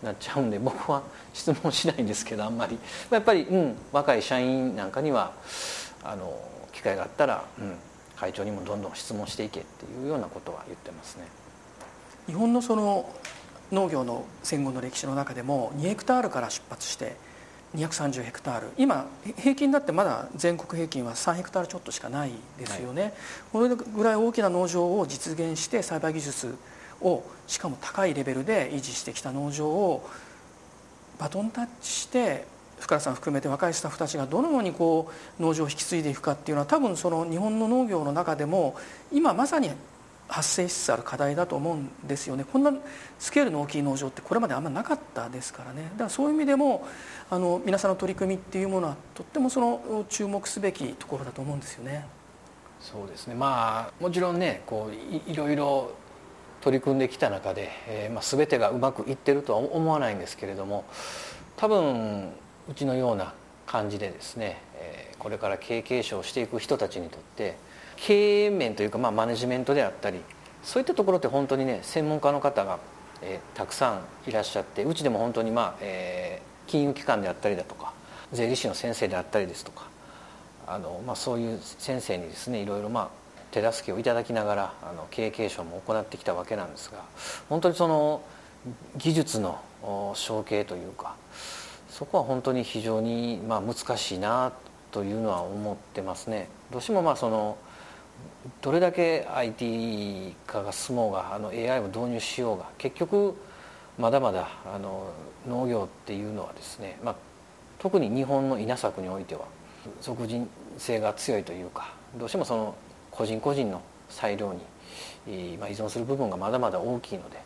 なっちゃうんで僕は質問しないんですけどあんまり。やっぱり、うん、若い社員なんかにはあの機会があったら、うん、会長にもどんどん質問していけっていうようなことは言ってますね。日本のその農業の戦後の歴史の中でも2ヘクタールから出発して230ヘクタール。今平均だってまだ全国平均は3ヘクタールちょっとしかないですよね、はい、これぐらい大きな農場を実現して栽培技術をしかも高いレベルで維持してきた農場をバトンタッチして深田さん含めて若いスタッフたちがどのようにこう農場を引き継いでいくかっていうのは多分その日本の農業の中でも今まさに発生しつつある課題だと思うんですよね。こんなスケールの大きい農場ってこれまであんまなかったですからね。だからそういう意味でもあの皆さんの取り組みっていうものはとってもその注目すべきところだと思うんですよね。そうですね。まあもちろんねこういろいろ取り組んできた中で、えーまあ、全てがうまくいってるとは思わないんですけれども多分うちのような感じでですね、これから経営継承していく人たちにとって経営面というか、まあ、マネジメントであったりそういったところって本当にね専門家の方が、えー、たくさんいらっしゃってうちでも本当に、まあえー、金融機関であったりだとか税理士の先生であったりですとかあの、まあ、そういう先生にですねいろいろ、まあ、手助けをいただきながらあの経営継承も行ってきたわけなんですが本当にその技術の承継というかそこは本当に非常にまあ難しいなというのは思ってますね。どうしてもまあそのどれだけ IT 化が進もうがあの AI を導入しようが結局まだまだあの農業っていうのはですね、まあ、特に日本の稲作においては属人性が強いというかどうしてもその個人個人の裁量に、ま、依存する部分がまだまだ大きいので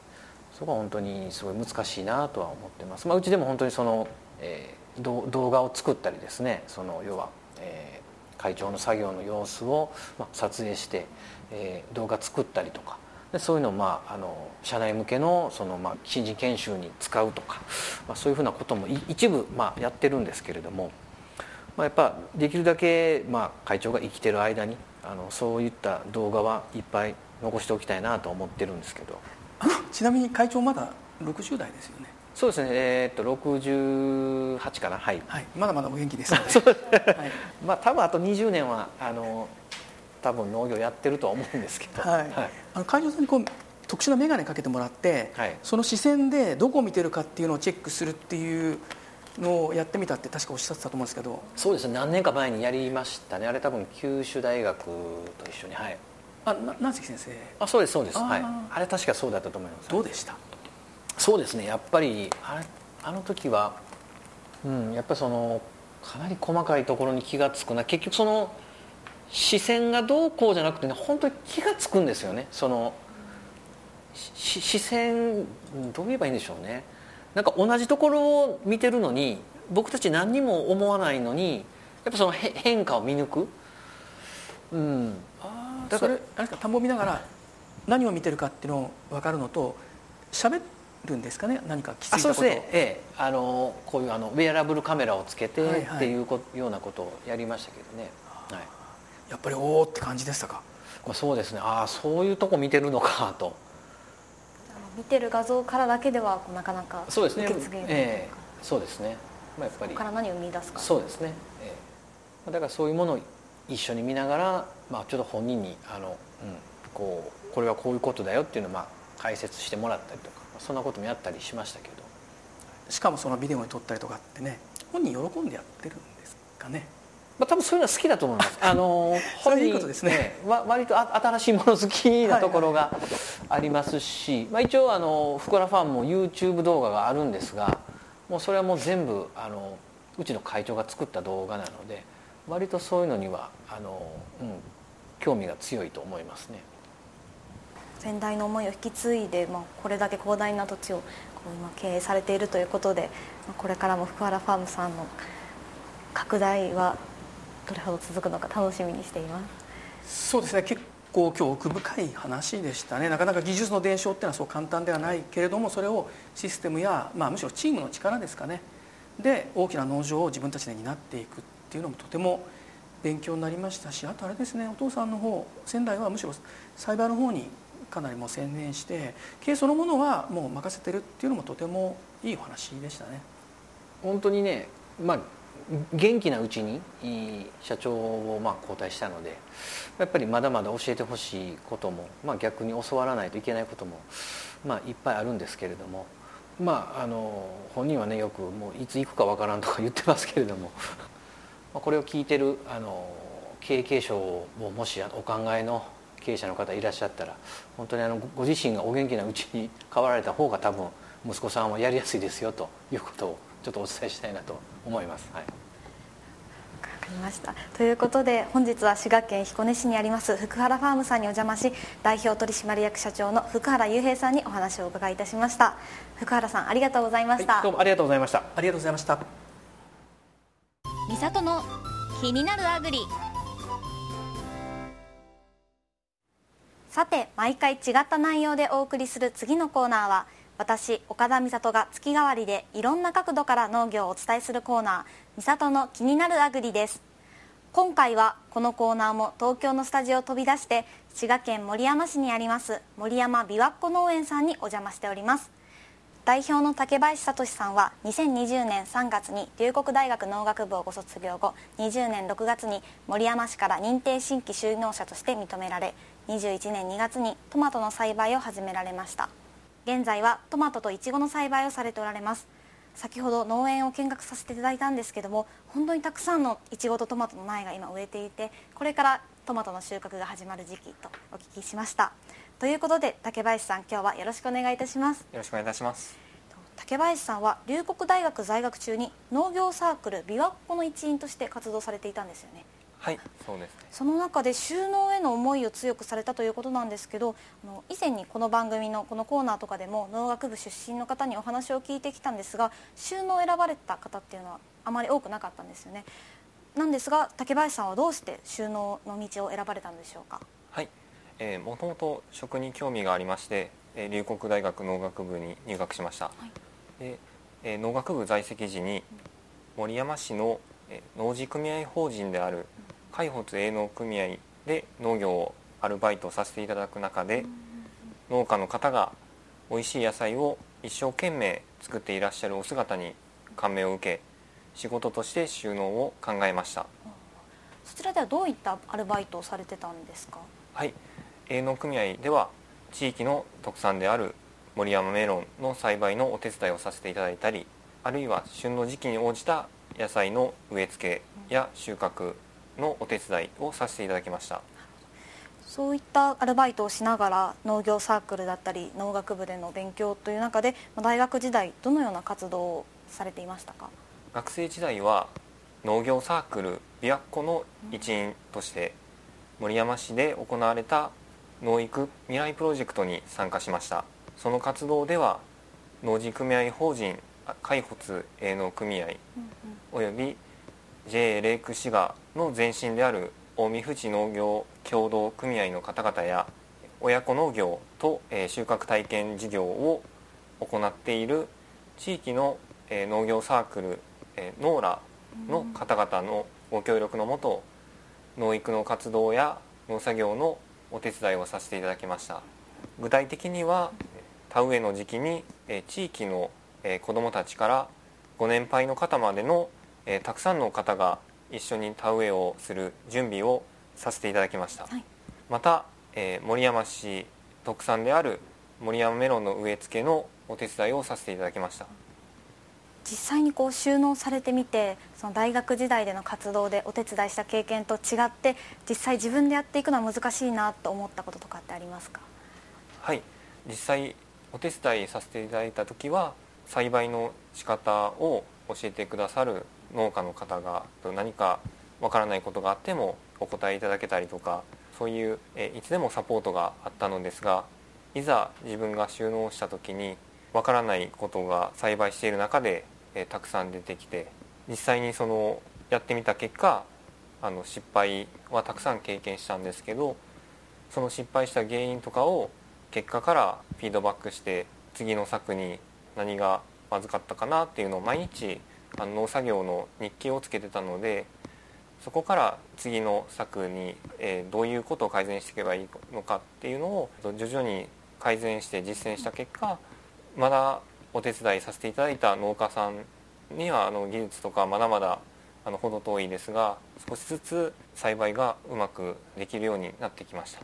そこは本当にすごい難しいなとは思ってます。まあ、うちでも本当にその、えー、動画を作ったりですねその要は、えー、会長の作業の様子を、まあ、撮影して、えー、動画作ったりとかでそういうのを、まあ、あの社内向けのその、まあ、新人研修に使うとか、まあ、そういうふうなことも一部、まあ、やってるんですけれども、まあ、やっぱできるだけ、まあ、会長が生きてる間にあのそういった動画はいっぱい残しておきたいなと思ってるんですけど。ちなみに会長まだ60代ですよね。そうですね。えー、っと68かな。はい、はい、まだまだお元気ですので。はい、まあ多分あと20年はあの多分農業やってるとは思うんですけど、はい。はい、あの会長さんにこう特殊な眼鏡かけてもらって、はい、その視線でどこを見てるかっていうのをチェックするっていうのをやってみたって確かおっしゃってたと思うんですけど。そうです。ね何年か前にやりましたね。あれ多分九州大学。と一緒にはいあな南関先生。あそうです。そうです。はい。あれ確かそうだったと思います。どうでした？そうですね。やっぱりあれあの時はうんやっぱりそのかなり細かいところに気が付くな。結局その視線がどうこうじゃなくてね本当に気が付くんですよね。その視線どう言えばいいんでしょうね。なんか同じところを見てるのに僕たち何にも思わないのにやっぱその変化を見抜く、うん、あだからあれか田んぼ見ながら何を見てるかっていうの分かるのと喋るんですかね？何か気づいたこと？そうですね、ええ、あのこういうあのウェアラブルカメラをつけてっていうこ、ようなことをやりましたけどね、はい、やっぱりおおって感じでしたか？そうですね。ああそういうとこ見てるのかと。見てる画像からだけではなかなか受け継げない、えー、そうですね、まあ、やっぱり。から何を生み出すか。そうですね、えー、だからそういうものを一緒に見ながら、まあ、ちょっと本人にあの、うん、こうこれはこういうことだよっていうのをまあ解説してもらったりとかそんなこともやったりしましたけどしかもそのビデオに撮ったりとかってね本人喜んでやってるんですかねまあ、多分そういうのは好きだと思います。あの 本人ね。わ割と新しいもの好きなところがありますし、まあ一応あのふくらファンも YouTube 動画があるんですが、もうそれはもう全部あのうちの会長が作った動画なので、割とそういうのにはあのうん興味が強いと思いますね。先代の思いを引き継いで、まあ、これだけ広大な土地をこう今経営されているということで、まあ、これからも福原ファームさんの拡大はどれほど続くのか楽しみにしています。そうですね。結構今日奥深い話でしたね。なかなか技術の伝承っていうのはそう簡単ではないけれどもそれをシステムや、まあ、むしろチームの力ですかね。で大きな農場を自分たちで担っていくっていうのもとても勉強になりましたしあとあれですね。お父さんの方仙台はむしろ栽培の方にかなりもう専念して経営そのものはもう任せてるっていうのもとてもいいお話でしたね。本当にね、まあ元気なうちに社長をまあ交代したのでやっぱりまだまだ教えてほしいことも、まあ、逆に教わらないといけないことも、まあ、いっぱいあるんですけれども、まあ、あの本人はねよくもういつ行くかわからんとか言ってますけれども これを聞いてるあの経営継承をもしお考えの経営者の方いらっしゃったら本当にあのご自身がお元気なうちに変わられた方が多分息子さんはやりやすいですよということをちょっとお伝えしたいなと思います。はい。かりました。ということで本日は滋賀県彦根市にあります福原ファームさんにお邪魔し代表取締役社長の福原雄平さんにお話をお伺いいたしました。福原さんありがとうございました、はい、どうもありがとうございました。ありがとうございました。三里の気になるアグリさて毎回違った内容でお送りする次のコーナーは私岡田美里が月替わりでいろんな角度から農業をお伝えするコーナー「美里の気になるアグリ」です。今回はこのコーナーも東京のスタジオを飛び出して滋賀県守山市にあります森山琵琶湖農園さんにお邪魔しております。代表の竹林聡さんは2020年3月に龍谷大学農学部をご卒業後20年6月に森山市から認定新規就農者として認められ21年2月にトマトの栽培を始められました。現在はトマトとイチゴの栽培をされておられます。先ほど農園を見学させていただいたんですけども本当にたくさんのイチゴとトマトの苗が今植えていてこれからトマトの収穫が始まる時期とお聞きしました。ということで竹林さん今日はよろしくお願いいたします。よろしくお願いいたします。竹林さんは龍谷大学在学中に農業サークル琵琶湖の一員として活動されていたんですよねはい。そうです、ね、その中で収納への思いを強くされたということなんですけどあの以前にこの番組のこのコーナーとかでも農学部出身の方にお話を聞いてきたんですが収納を選ばれた方っていうのはあまり多くなかったんですよね。なんですが竹林さんはどうして収納の道を選ばれたんでしょうか？はい。えー、もともと食に興味がありまして、えー、龍谷大学農学部に入学しました、はい、で、えー、農学部在籍時に森山市の、えー、農事組合法人である海保営農組合で農業をアルバイトさせていただく中で農家の方が美味しい野菜を一生懸命作っていらっしゃるお姿に感銘を受け仕事として収納を考えました。そちらではどういったアルバイトをされてたんですか？はい。営農組合では地域の特産である森山メロンの栽培のお手伝いをさせていただいたりあるいは旬の時期に応じた野菜の植え付けや収穫のお手伝いをさせていただきました。そういったアルバイトをしながら農業サークルだったり農学部での勉強という中で大学時代どのような活動をされていましたか？学生時代は農業サークル琵琶湖の一員として森山市で行われた農育未来プロジェクトに参加しました。その活動では農事組合法人開発営農組合および JA レイク滋賀の前身である近江富士農業協同組合の方々や親子農業と収穫体験事業を行っている地域の農業サークルノーラの方々のご協力のもと農育の活動や農作業のお手伝いをさせていただきました。具体的には田植えの時期に地域の子どもたちからご年配の方までのえー、たくさんの方が一緒に田植えをする準備をさせていただきました、はい、また、えー、森山市特産である森山メロンの植え付けのお手伝いをさせていただきました。実際にこう収納されてみてその大学時代での活動でお手伝いした経験と違って実際自分でやっていくのは難しいなと思ったこととかってありますか？はい。実際お手伝いさせていただいた時は栽培の仕方を教えてくださる農家の方が何かわからないことがあってもお答えいただけたりとかそういういつでもサポートがあったのですがいざ自分が収納した時にわからないことが栽培している中でたくさん出てきて実際にそのやってみた結果あの失敗はたくさん経験したんですけどその失敗した原因とかを結果からフィードバックして次の作に何がまずかったかなっていうのを毎日あの農作業の日記をつけてたのでそこから次の作に、えー、どういうことを改善していけばいいのかっていうのを徐々に改善して実践した結果まだお手伝いさせていただいた農家さんにはあの技術とかまだまだあの程遠いですが少しずつ栽培がうまくできるようになってきました。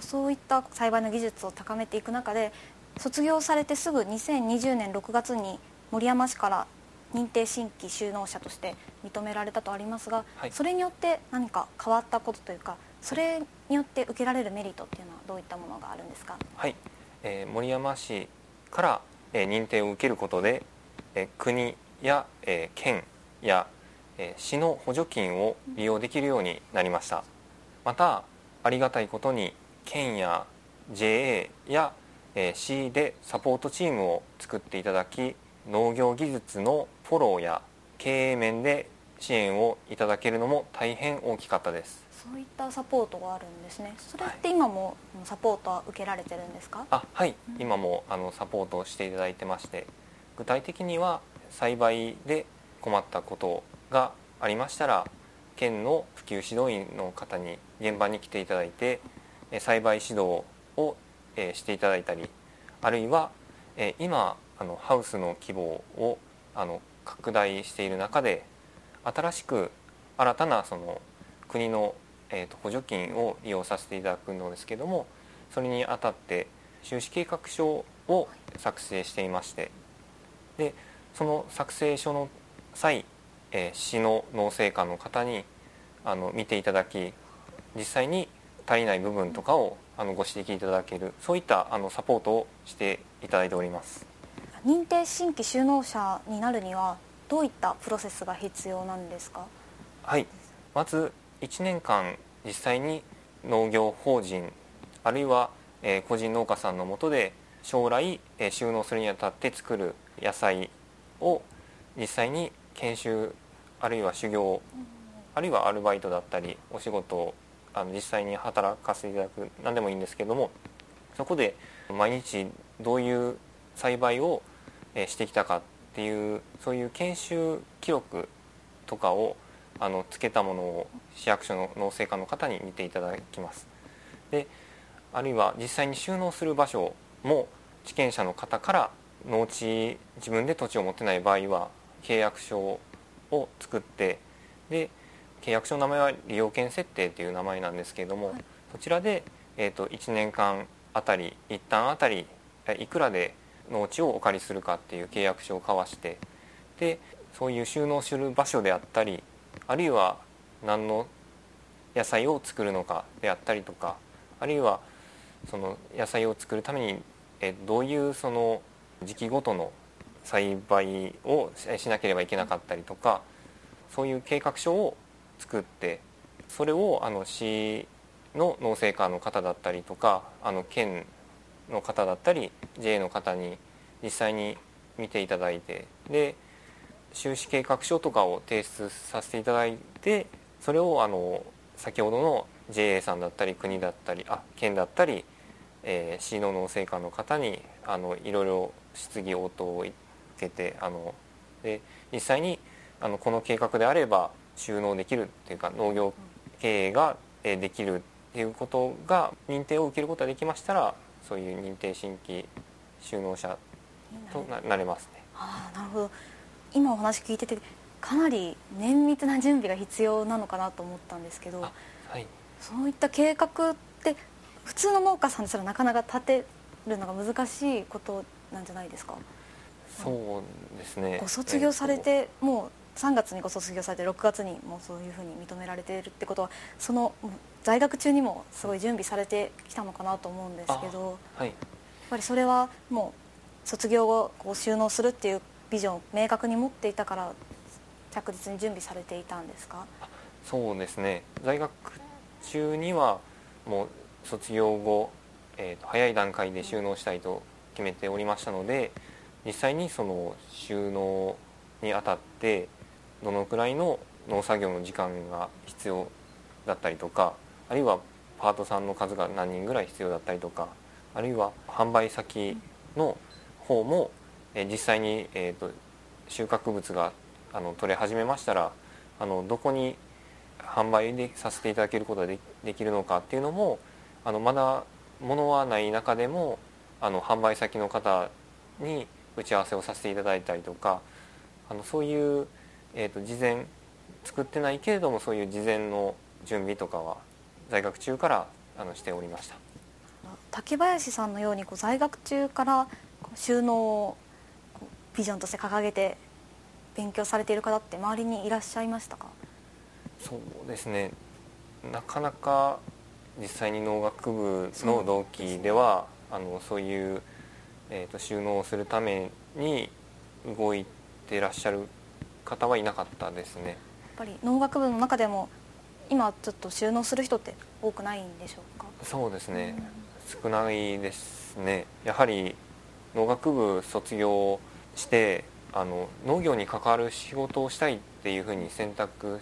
そういった栽培の技術を高めていく中で卒業されてすぐ2020年6月に森山市から認定新規就農者として認められたとありますが、はい、それによって何か変わったことというかそれによって受けられるメリットっていうのはどういったものがあるんですか？はい、えー、森山市から、えー、認定を受けることで、えー、国や、えー、県や、えー、市の補助金を利用できるようになりました。またありがたいことに県や JA や、えー、市でサポートチームを作っていただき農業技術のフォローや経営面で支援をいただけるのも大変大きかったです。そういったサポートがあるんですね。それって今もサポートは受けられてるんですか？あはい、うん、今もあのサポートをしていただいてまして具体的には栽培で困ったことがありましたら県の普及指導員の方に現場に来ていただいて栽培指導をしていただいたりあるいは今あのハウスの規模をあの拡大している中で新しく新たなその国の、えー、と補助金を利用させていただくのですけどもそれにあたって収支計画書を作成していましてでその作成書の際、えー、市の農政課の方にあの見ていただき実際に足りない部分とかをあのご指摘いただけるそういったあのサポートをしていただいております。認定新規就農者になるにはどういったプロセスが必要なんですか？はい。まず1年間実際に農業法人あるいは、えー、個人農家さんのもとで将来、えー、収納するにあたって作る野菜を実際に研修あるいは修行あるいはアルバイトだったりお仕事をあの実際に働かせていただく何でもいいんですけどもそこで毎日どういう栽培をしてきたかっていうそういう研修記録とかをあのつけたものを市役所の農政課の方に見ていただきます。であるいは実際に収納する場所も地権者の方から農地自分で土地を持ってない場合は契約書を作ってで契約書の名前は利用権設定という名前なんですけれども、はい、そちらで、えーと、1年間あたり一旦あたりいくらで農地をお借りするかっていう契約書を交わしてでそういう収納する場所であったりあるいは何の野菜を作るのかであったりとかあるいはその野菜を作るためにえどういうその時期ごとの栽培をしなければいけなかったりとかそういう計画書を作ってそれをあの市の農政課の方だったりとかあの県の方だったり JA の方に実際に見ていただいてで収支計画書とかを提出させていただいてそれをあの先ほどの JA さんだったり国だったりあ県だったり、えー、市の農政課の方にあのいろいろ質疑応答を受けてあので実際にあのこの計画であれば収納できるっていうか農業経営ができるっていうことが認定を受けることができましたらそういう認定新規収納者となれますね。あなるほど。今お話聞いててかなり綿密な準備が必要なのかなと思ったんですけど、はい、そういった計画って普通の農家さんですらなかなか立てるのが難しいことなんじゃないですか？そうですね。ご卒業されて、えー、もう3月にご卒業されて6月にもうそういうふうに認められているってことはその在学中にもすごい準備されてきたのかなと思うんですけど、はい、やっぱりそれはもう卒業後こう収納するっていうビジョンを明確に持っていたから着実に準備されていたんですか？そうですね。在学中にはもう卒業後、えー、と早い段階で収納したいと決めておりましたので実際にその収納にあたってどのくらいの農作業の時間が必要だったりとかあるいはパートさんの数が何人ぐらい必要だったりとかあるいは販売先の方も、え実際に、えーと、収穫物があの取れ始めましたらあのどこに販売でさせていただけることができるのかっていうのもあのまだ物はない中でもあの販売先の方に打ち合わせをさせていただいたりとかあのそういうえー、と事前作ってないけれどもそういう事前の準備とかは在学中からあのしておりました。竹林さんのようにこう在学中から収納をビジョンとして掲げて勉強されている方って周りにいらっしゃいましたか？そうですね。なかなか実際に農学部の同期ではあのそういう、えー、と収納をするために動いてらっしゃる方はいなかったですね。やっぱり農学部の中でも今ちょっと収納する人って多くないんでしょうか？そうですね、少ないですね。やはり農学部卒業してあの農業に関わる仕事をしたいっていうふうに選択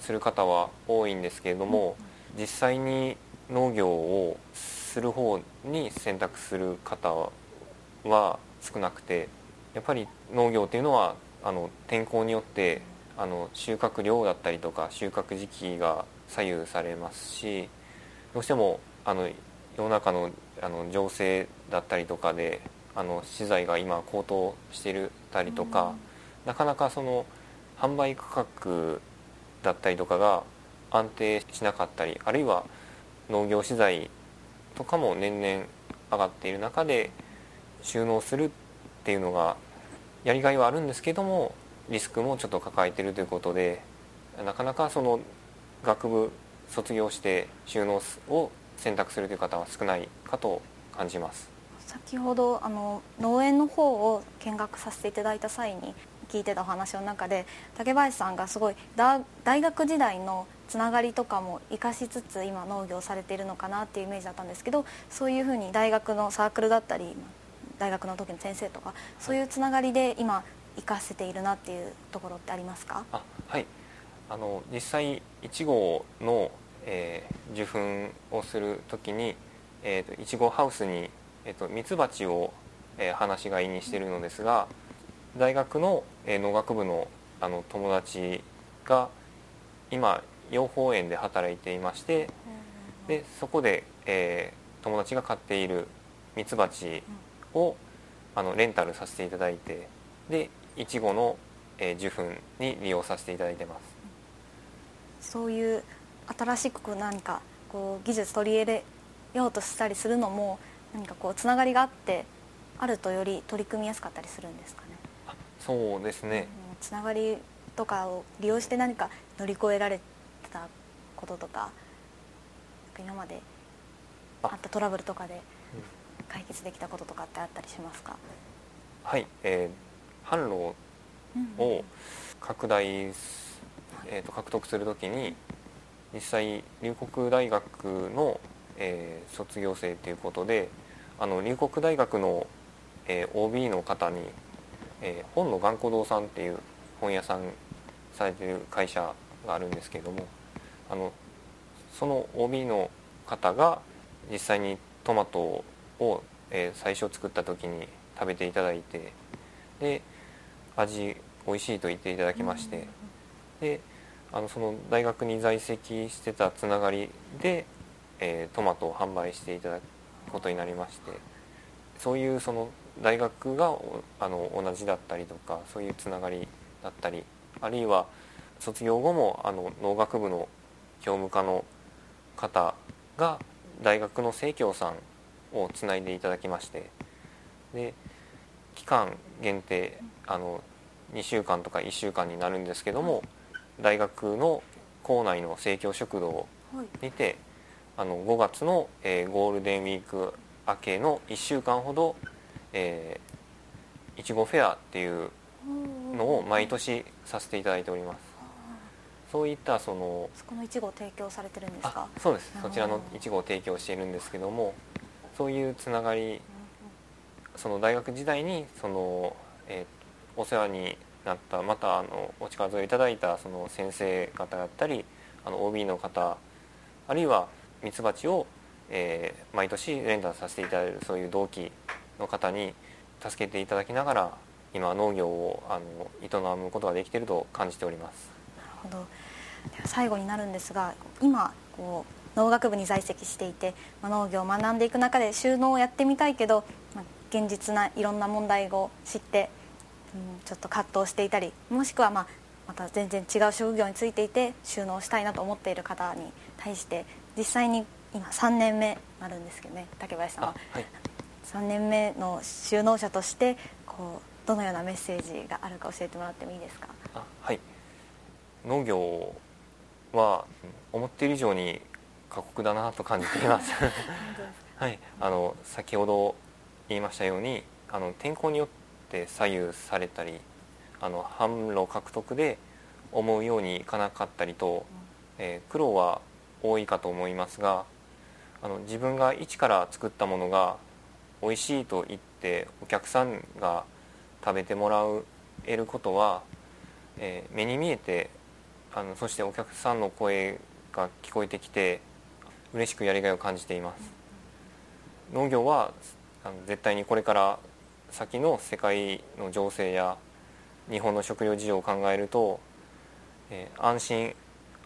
する方は多いんですけれども、実際に農業をする方に選択する方は少なくてやっぱり農業っていうのはあの天候によってあの収穫量だったりとか収穫時期が左右されますしどうしてもあの世の中のあの情勢だったりとかであの資材が今高騰していたりとか、なかなかその販売価格だったりとかが安定しなかったりあるいは農業資材とかも年々上がっている中で収納するっていうのがやりがいはあるんですけどもリスクもちょっと抱えてるということでなかなかその学部卒業して収納を選択するという方は少ないかと感じます。先ほどあの農園の方を見学させていただいた際に聞いてたお話の中で竹林さんがすごい大学時代のつながりとかも生かしつつ今農業されているのかなっていうイメージだったんですけどそういうふうに大学のサークルだったり大学の時の先生とかそういうつながりで今生かせているなっていうところってありますか？あはい。あの実際1号の、えー、受粉をする時に、えーと、いちごハウスに、えーと、ミツバチを、えー、放し飼いにしているのですが大学の、えー、農学部のあの友達が今養蜂園で働いていましてでそこで、えー、友達が飼っているミツバチをあのレンタルさせていただいてでいちごの、えー、受粉に利用させていただいてます。そういう新しく何かこう技術取り入れようとしたりするのも何かこうつながりがあってあるとより取り組みやすかったりするんですかね。そうですね、つながりとかを利用して何か乗り越えられたこととか今まであ。ったトラブルとかで解決できたこととかってあったりしますか？はい、えー、販路を拡大、えーと、獲得するときに実際龍谷大学の、えー、卒業生ということであの龍谷大学の、えー、OB の方に、えー、本の頑固堂さんっていう本屋さんされてる会社があるんですけれどもあのその OB の方が実際にトマトを、えー、最初作った時に食べていただいてで味美味しいと言っていただきまして、であのその大学に在籍してたつながりで、えー、トマトを販売していただくことになりましてそういうその大学があの同じだったりとかそういうつながりだったりあるいは卒業後もあの農学部の教務課の方が大学の生協さんをつないでいただきましてで期間限定あの2週間とか1週間になるんですけども、大学の校内の生協食堂にて、はい、あの5月の、えー、ゴールデンウィーク明けの1週間ほど、えー、いちごフェアっていうのを毎年させていただいております。そういったそのそこのいちごを提供されてるんですか？そうです。そちらのいちごを提供しているんですけどもそういうつながりその大学時代にその、えー、お世話になったまたあのお力添えいただいたその先生方だったりあの OB の方あるいはミツバチを、えー、毎年連打させていただいるそういう同期の方に助けていただきながら今農業をあの営むことができていると感じております。なるほど。最後になるんですが今こう農学部に在籍していて、まあ、農業を学んでいく中で収納をやってみたいけど、まあ、現実ないろんな問題を知って、うん、ちょっと葛藤していたりもしくは、まあ、また全然違う職業についていて収納したいなと思っている方に対して実際に今3年目になるんですけどね竹林さんは、はい、3年目の収納者としてこうどのようなメッセージがあるか教えてもらってもいいですか？はい。農業は思っている以上に過酷だなと感じています。はい。あの先ほど言いましたようにあの天候によって左右されたりあの販路獲得で思うようにいかなかったりと、えー、苦労は多いかと思いますがあの自分が一から作ったものが美味しいと言ってお客さんが食べてもらえることは、えー、目に見えてあのそしてお客さんの声が聞こえてきて嬉しくやりがいを感じています。農業は絶対にこれから先の世界の情勢や日本の食料事情を考えると、え、安心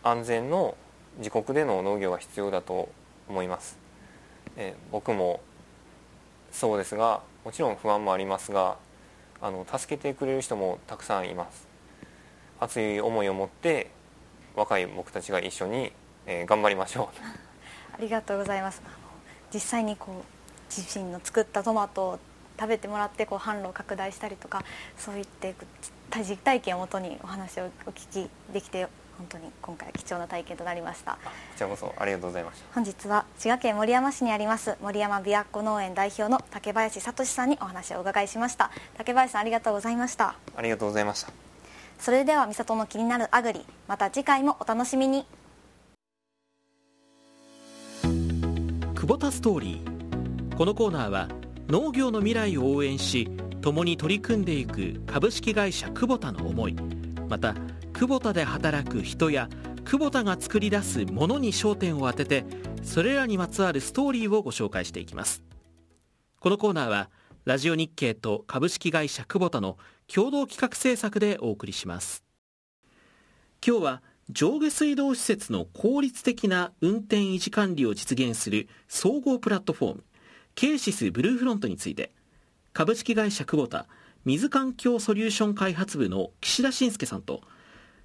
安全の自国での農業が必要だと思います、え、僕もそうですがもちろん不安もありますがあの助けてくれる人もたくさんいます。熱い思いを持って若い僕たちが一緒に、え、頑張りましょう。ありがとうございます。実際にこう自身の作ったトマトを食べてもらってこう販路を拡大したりとかそういって実体験をもとにお話をお聞きできて本当に今回貴重な体験となりました。こちらこそありがとうございました。本日は滋賀県守山市にあります森山琵琶湖農園代表の竹林聡さんにお話をお伺いしました。竹林さんありがとうございました。ありがとうございました。それでは美里の気になるアグリまた次回もお楽しみに久保田ストーリー。このコーナーは農業の未来を応援し共に取り組んでいく株式会社久保田の思い。また久保田で働く人や久保田が作り出すものに焦点を当ててそれらにまつわるストーリーをご紹介していきます。このコーナーはラジオ日経と株式会社久保田の共同企画制作でお送りします。今日は上下水道施設の効率的な運転維持管理を実現する総合プラットフォームケーシスブルーフロントについて株式会社久保田水環境ソリューション開発部の岸田信介さんと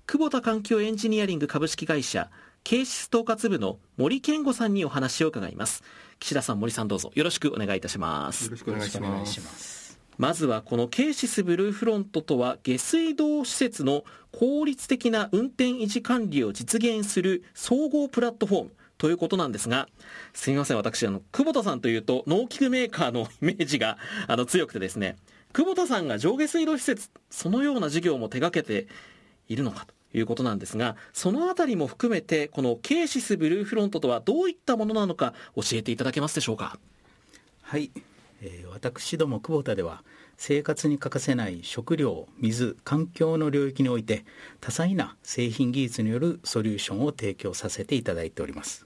久保田環境エンジニアリング株式会社ケーシス統括部の森健吾さんにお話を伺います。岸田さん森さんどうぞ。よろしくお願いいたします。よろしくお願いしますまずはこのケーシスブルーフロントとは下水道施設の効率的な運転維持管理を実現する総合プラットフォームということなんですが、すみません、私、あの、久保田さんというと、農機具メーカーのイメージが、あの、強くてですね、久保田さんが上下水道施設、そのような事業も手掛けているのかということなんですが、そのあたりも含めて、このケーシスブルーフロントとはどういったものなのか、教えていただけますでしょうか？はい、えー、私ども久保田では、生活に欠かせない食料、水、環境の領域において多彩な製品技術によるソリューションを提供させていただいております。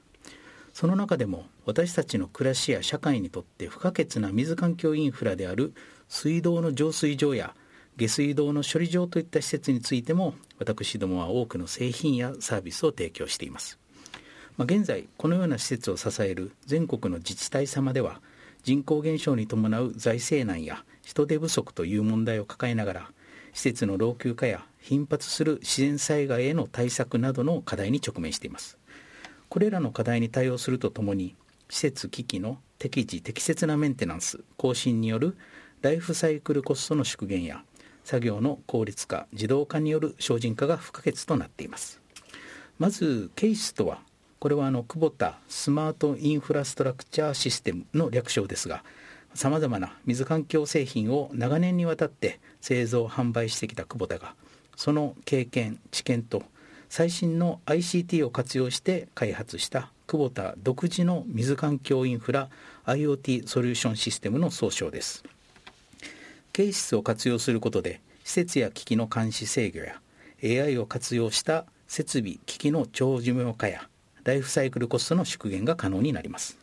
その中でも私たちの暮らしや社会にとって不可欠な水環境インフラである水道の浄水場や下水道の処理場といった施設についても私どもは多くの製品やサービスを提供しています、まあ、現在このような施設を支える全国の自治体様では人口減少に伴う財政難や人手不足という問題を抱えながら施設の老朽化や頻発する自然災害への対策などの課題に直面しています。これらの課題に対応するとともに施設機器の適時適切なメンテナンス更新によるライフサイクルコストの縮減や作業の効率化自動化による精進化が不可欠となっています。まずケースとはこれはあの久保田スマートインフラストラクチャーシステムの略称ですがさまざまな水環境製品を長年にわたって製造販売してきた久保田がその経験知見と最新の ICT を活用して開発した久保田独自の水環境インフラ IoT ソリューションシステムの総称です。ケースを活用することで施設や機器の監視制御や AI を活用した設備機器の長寿命化やライフサイクルコストの縮減が可能になります。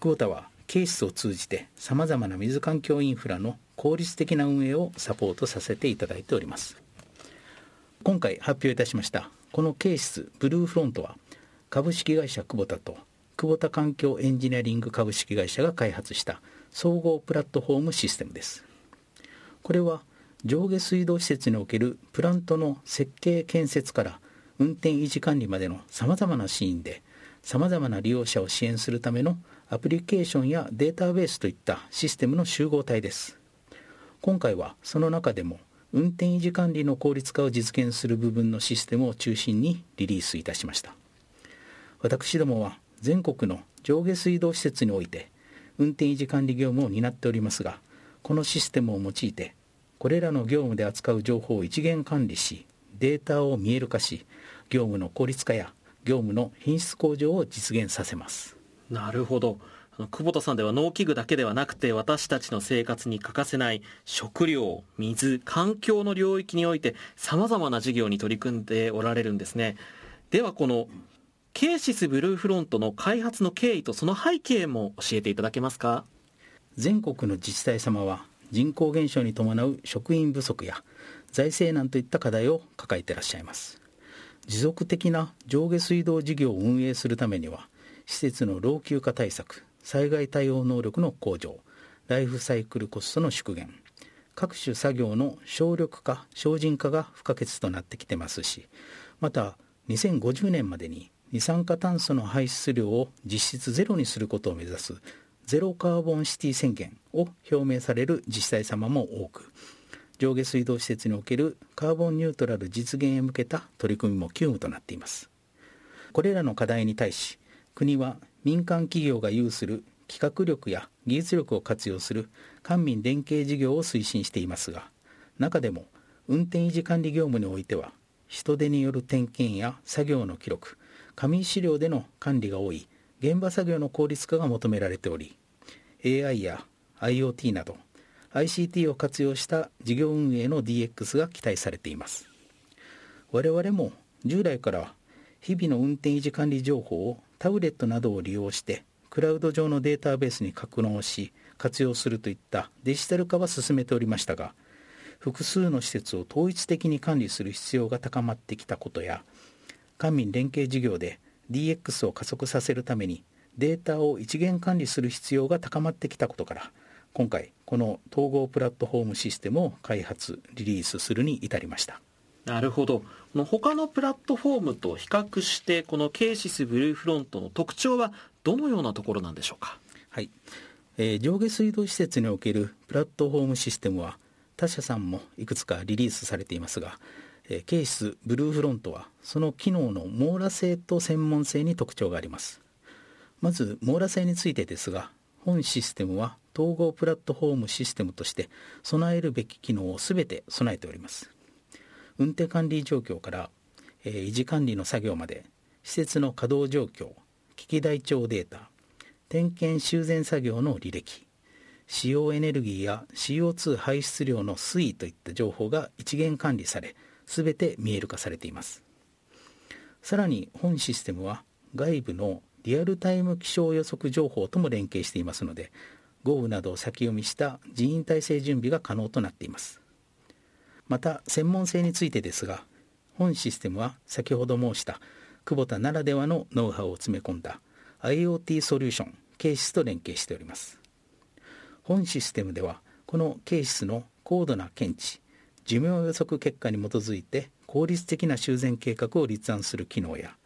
久保田はケースを通じてさまざまな水環境インフラの効率的な運営をサポートさせていただいております。今回発表いたしましたこのケースブルーフロントは株式会社久保田と久保田環境エンジニアリング株式会社が開発した総合プラットフォームシステムです。これは上下水道施設におけるプラントの設計建設から運転維持管理までのさまざまなシーンでさまざまな利用者を支援するためのアプリケーションやデータベースといったシステムの集合体です。今回はその中でも運転維持管理の効率化を実現する部分のシステムを中心にリリースいたしました。私どもは全国の上下水道施設において運転維持管理業務を担っておりますがこのシステムを用いてこれらの業務で扱う情報を一元管理しデータを見える化し業務の効率化や業務の品質向上を実現させます。なるほど。久保田さんでは農機具だけではなくて私たちの生活に欠かせない食料水環境の領域においてさまざまな事業に取り組んでおられるんですね。ではこのケーシスブルーフロントの開発の経緯とその背景も教えていただけますか？全国の自治体様は人口減少に伴う職員不足や財政難といった課題を抱えていらっしゃいます持続的な上下水道事業を運営するためには施設の老朽化対策災害対応能力の向上ライフサイクルコストの縮減各種作業の省力化精進化が不可欠となってきてますしまた2050年までに二酸化炭素の排出量を実質ゼロにすることを目指すゼロカーボンシティ宣言を表明される自治体様も多く上下水道施設におけるカーボンニュートラル実現へ向けた取り組みも急務となっています。これらの課題に対し国は民間企業が有する企画力や技術力を活用する官民連携事業を推進していますが中でも運転維持管理業務においては人手による点検や作業の記録紙資料での管理が多い現場作業の効率化が求められており AI や IoT など ICT を活用した事業運営の DX が期待されています。我々も従来から日々の運転維持管理情報をタブレットなどを利用してクラウド上のデータベースに格納し活用するといったデジタル化は進めておりましたが複数の施設を統一的に管理する必要が高まってきたことや官民連携事業で DX を加速させるためにデータを一元管理する必要が高まってきたことから今回この統合プラットフォームシステムを開発リリースするに至りました。なるほど。この他のプラットフォームと比較してこのケーシスブルーフロントの特徴はどのようなところなんでしょうか？はい、えー、上下水道施設におけるプラットフォームシステムは他社さんもいくつかリリースされていますが、えー、ケースブルーフロントはその機能の網羅性と専門性に特徴があります。まず網羅性についてですが本システムは統合プラットフォームシステムとして備えるべき機能を全て備えております。運転管理状況から、えー、維持管理の作業まで施設の稼働状況機器台帳データ点検修繕作業の履歴使用エネルギーや CO2 排出量の推移といった情報が一元管理され全て見える化されています。さらに本システムは外部のリアルタイム気象予測情報とも連携していますので豪雨などを先読みした人員体制準備が可能となっています。また専門性についてですが本システムは先ほど申した久保田ならではのノウハウを詰め込んだ IoT ソリューションケーシスと連携しております。本システムではこのケーシスの高度な検知寿命予測結果に基づいて効率的な修繕計画を立案する機能や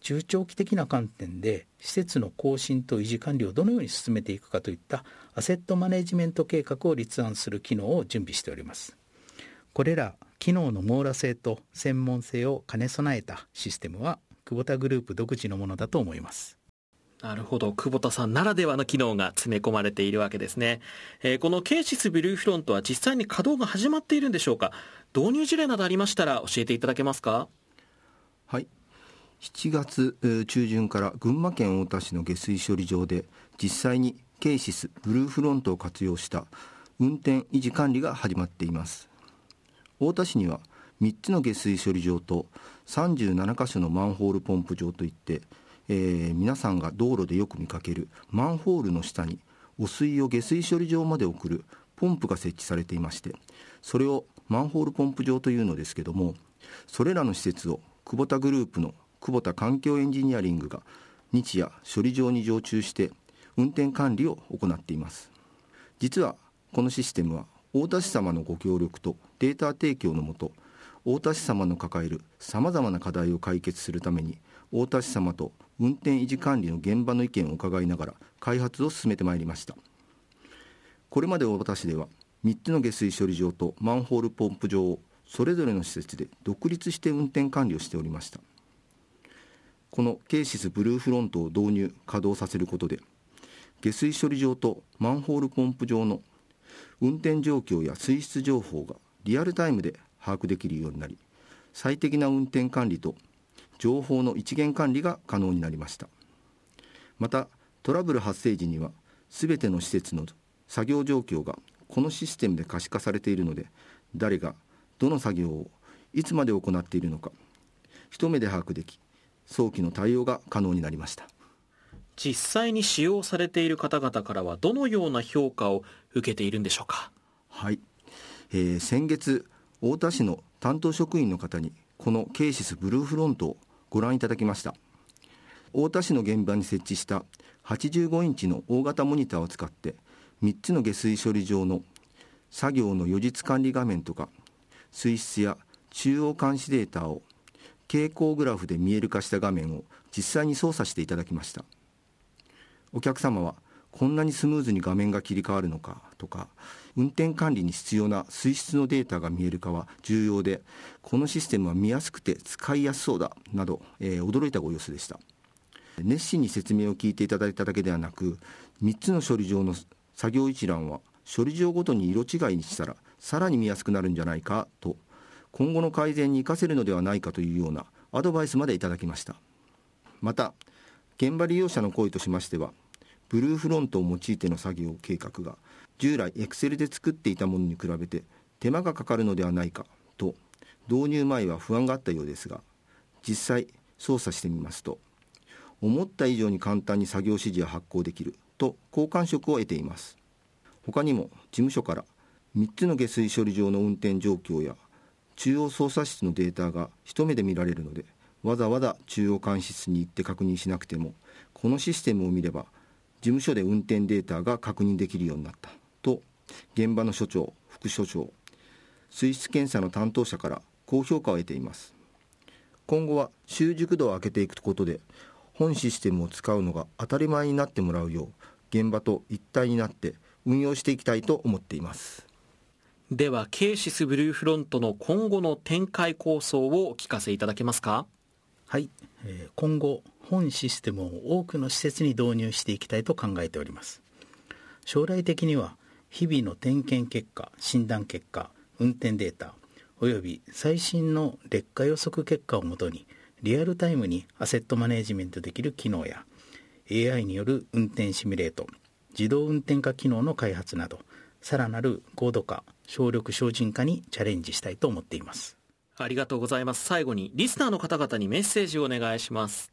中長期的な観点で施設の更新と維持管理をどのように進めていくかといったアセットマネジメント計画を立案する機能を準備しておりますこれら機能の網羅性と専門性を兼ね備えたシステムは久保田グループ独自のものだと思いますなるほど。久保田さんならではの機能が詰め込まれているわけですね。えー、このケーシスブルーフロントは実際に稼働が始まっているんでしょうか？導入事例などありましたら教えていただけますか？はい。7月中旬から群馬県太田市の下水処理場で実際にケーシスブルーフロントを活用した運転維持管理が始まっています。太田市には3つの下水処理場と37カ所のマンホールポンプ場といって、えー、皆さんが道路でよく見かけるマンホールの下に汚水を下水処理場まで送るポンプが設置されていましてそれをマンホールポンプ場というのですけどもそれらの施設を久保田グループの久保田環境エンジニアリングが日夜処理場に常駐して運転管理を行っています。実はこのシステムは太田市様のご協力とデータ提供のもと大田市様の抱えるさまざまな課題を解決するために大田市様と運転維持管理の現場の意見を伺いながら開発を進めてまいりました。これまで大田市では3つの下水処理場とマンホールポンプ場をそれぞれの施設で独立して運転管理をしておりました。このケーシスブルーフロントを導入稼働させることで下水処理場とマンホールポンプ場の運転状況や水質情報がリアルタイムで把握できるようになり最適な運転管理と情報の一元管理が可能になりました。またトラブル発生時には全ての施設の作業状況がこのシステムで可視化されているので誰がどの作業をいつまで行っているのか一目で把握でき早期の対応が可能になりました。実際に使用されている方々からはどのような評価を受けているんでしょうか？はい、えー、先月太田市の担当職員の方にこのケーシスブルーフロントをご覧いただきました。太田市の現場に設置した85インチの大型モニターを使って3つの下水処理場の作業の予実管理画面とか水質や中央監視データを傾向グラフで見える化した画面を実際に操作していただきました。お客様はこんなにスムーズに画面が切り替わるのかとか運転管理に必要な水質のデータが見えるかは重要でこのシステムは見やすくて使いやすそうだなど、えー、驚いたご様子でした。熱心に説明を聞いていただいただけではなく3つの処理場の作業一覧は処理場ごとに色違いにしたらさらに見やすくなるんじゃないかと今後の改善に生かせるのではないかというようなアドバイスまでいただきました。また現場利用者の声としましてはブルーフロントを用いての作業計画が従来エクセルで作っていたものに比べて手間がかかるのではないかと導入前は不安があったようですが実際操作してみますと思った以上に簡単に作業指示を発行できると好感触を得ています。他にも事務所から3つの下水処理場の運転状況や中央操作室のデータが一目で見られるのでわざわざ中央監視室に行って確認しなくてもこのシステムを見れば事務所で運転データが確認できるようになったと現場の所長副所長水質検査の担当者から高評価を得ています。今後は習熟度を上げていくことで本システムを使うのが当たり前になってもらうよう現場と一体になって運用していきたいと思っています。ではケーシスブルーフロントの今後の展開構想をお聞かせいただけますか？はい、えー、今後本システムを多くの施設に導入していきたいと考えております。将来的には日々の点検結果診断結果運転データおよび最新の劣化予測結果をもとにリアルタイムにアセットマネジメントできる機能や AI による運転シミュレート自動運転化機能の開発などさらなる高度化省力精進化にチャレンジしたいと思っています。ありがとうございます。最後にリスナーの方々にメッセージをお願いします。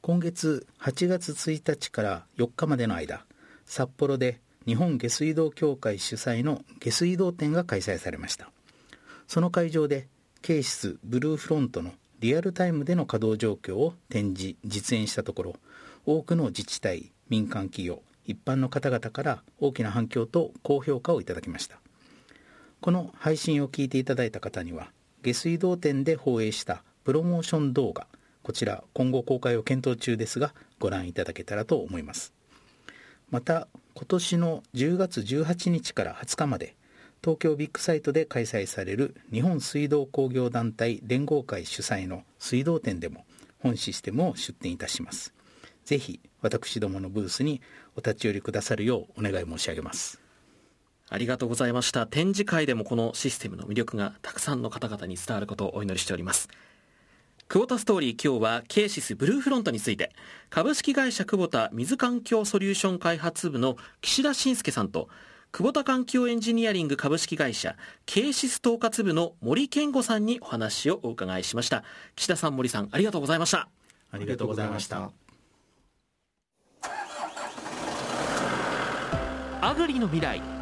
今月8月1日から4日までの間札幌で日本下水道協会主催の下水道展が開催されました。その会場でケーシスブルーフロントのリアルタイムでの稼働状況を展示実演したところ多くの自治体民間企業一般の方々から大きな反響と高評価をいただきましたこの配信を聞いていただいた方には下水道店で放映したプロモーション動画こちら今後公開を検討中ですがご覧いただけたらと思います。また今年の10月18日から20日まで東京ビッグサイトで開催される日本水道工業団体連合会主催の水道展でも本システムを出展いたします。ぜひ私どものブースにお立ち寄りくださるようお願い申し上げます。ありがとうございました。展示会でもこのシステムの魅力がたくさんの方々に伝わることをお祈りしております。クボタストーリー今日はケーシスブルーフロントについて株式会社久保田水環境ソリューション開発部の岸田信介さんと久保田環境エンジニアリング株式会社ケーシス統括部の森健吾さんにお話をお伺いしました。岸田さん森さんありがとうございました。ありがとうございました。アグリの未来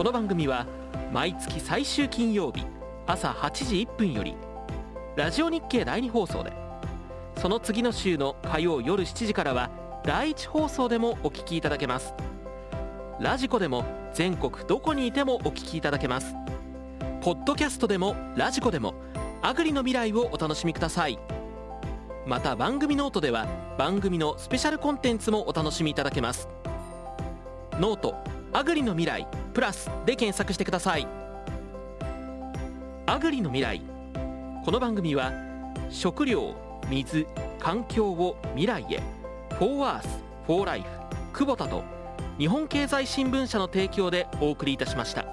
この番組は毎月最終金曜日朝8時1分よりラジオ日経第2放送でその次の週の火曜夜7時からは第1放送でもお聞きいただけます。ラジコでも全国どこにいてもお聞きいただけます。ポッドキャストでもラジコでもアグリの未来をお楽しみください。また番組ノートでは番組のスペシャルコンテンツもお楽しみいただけます。ノートアグリの未来プラスで検索してください。アグリの未来。この番組は食料水環境を未来へ。フォーアースフォーライフ久保田と日本経済新聞社の提供でお送りいたしました。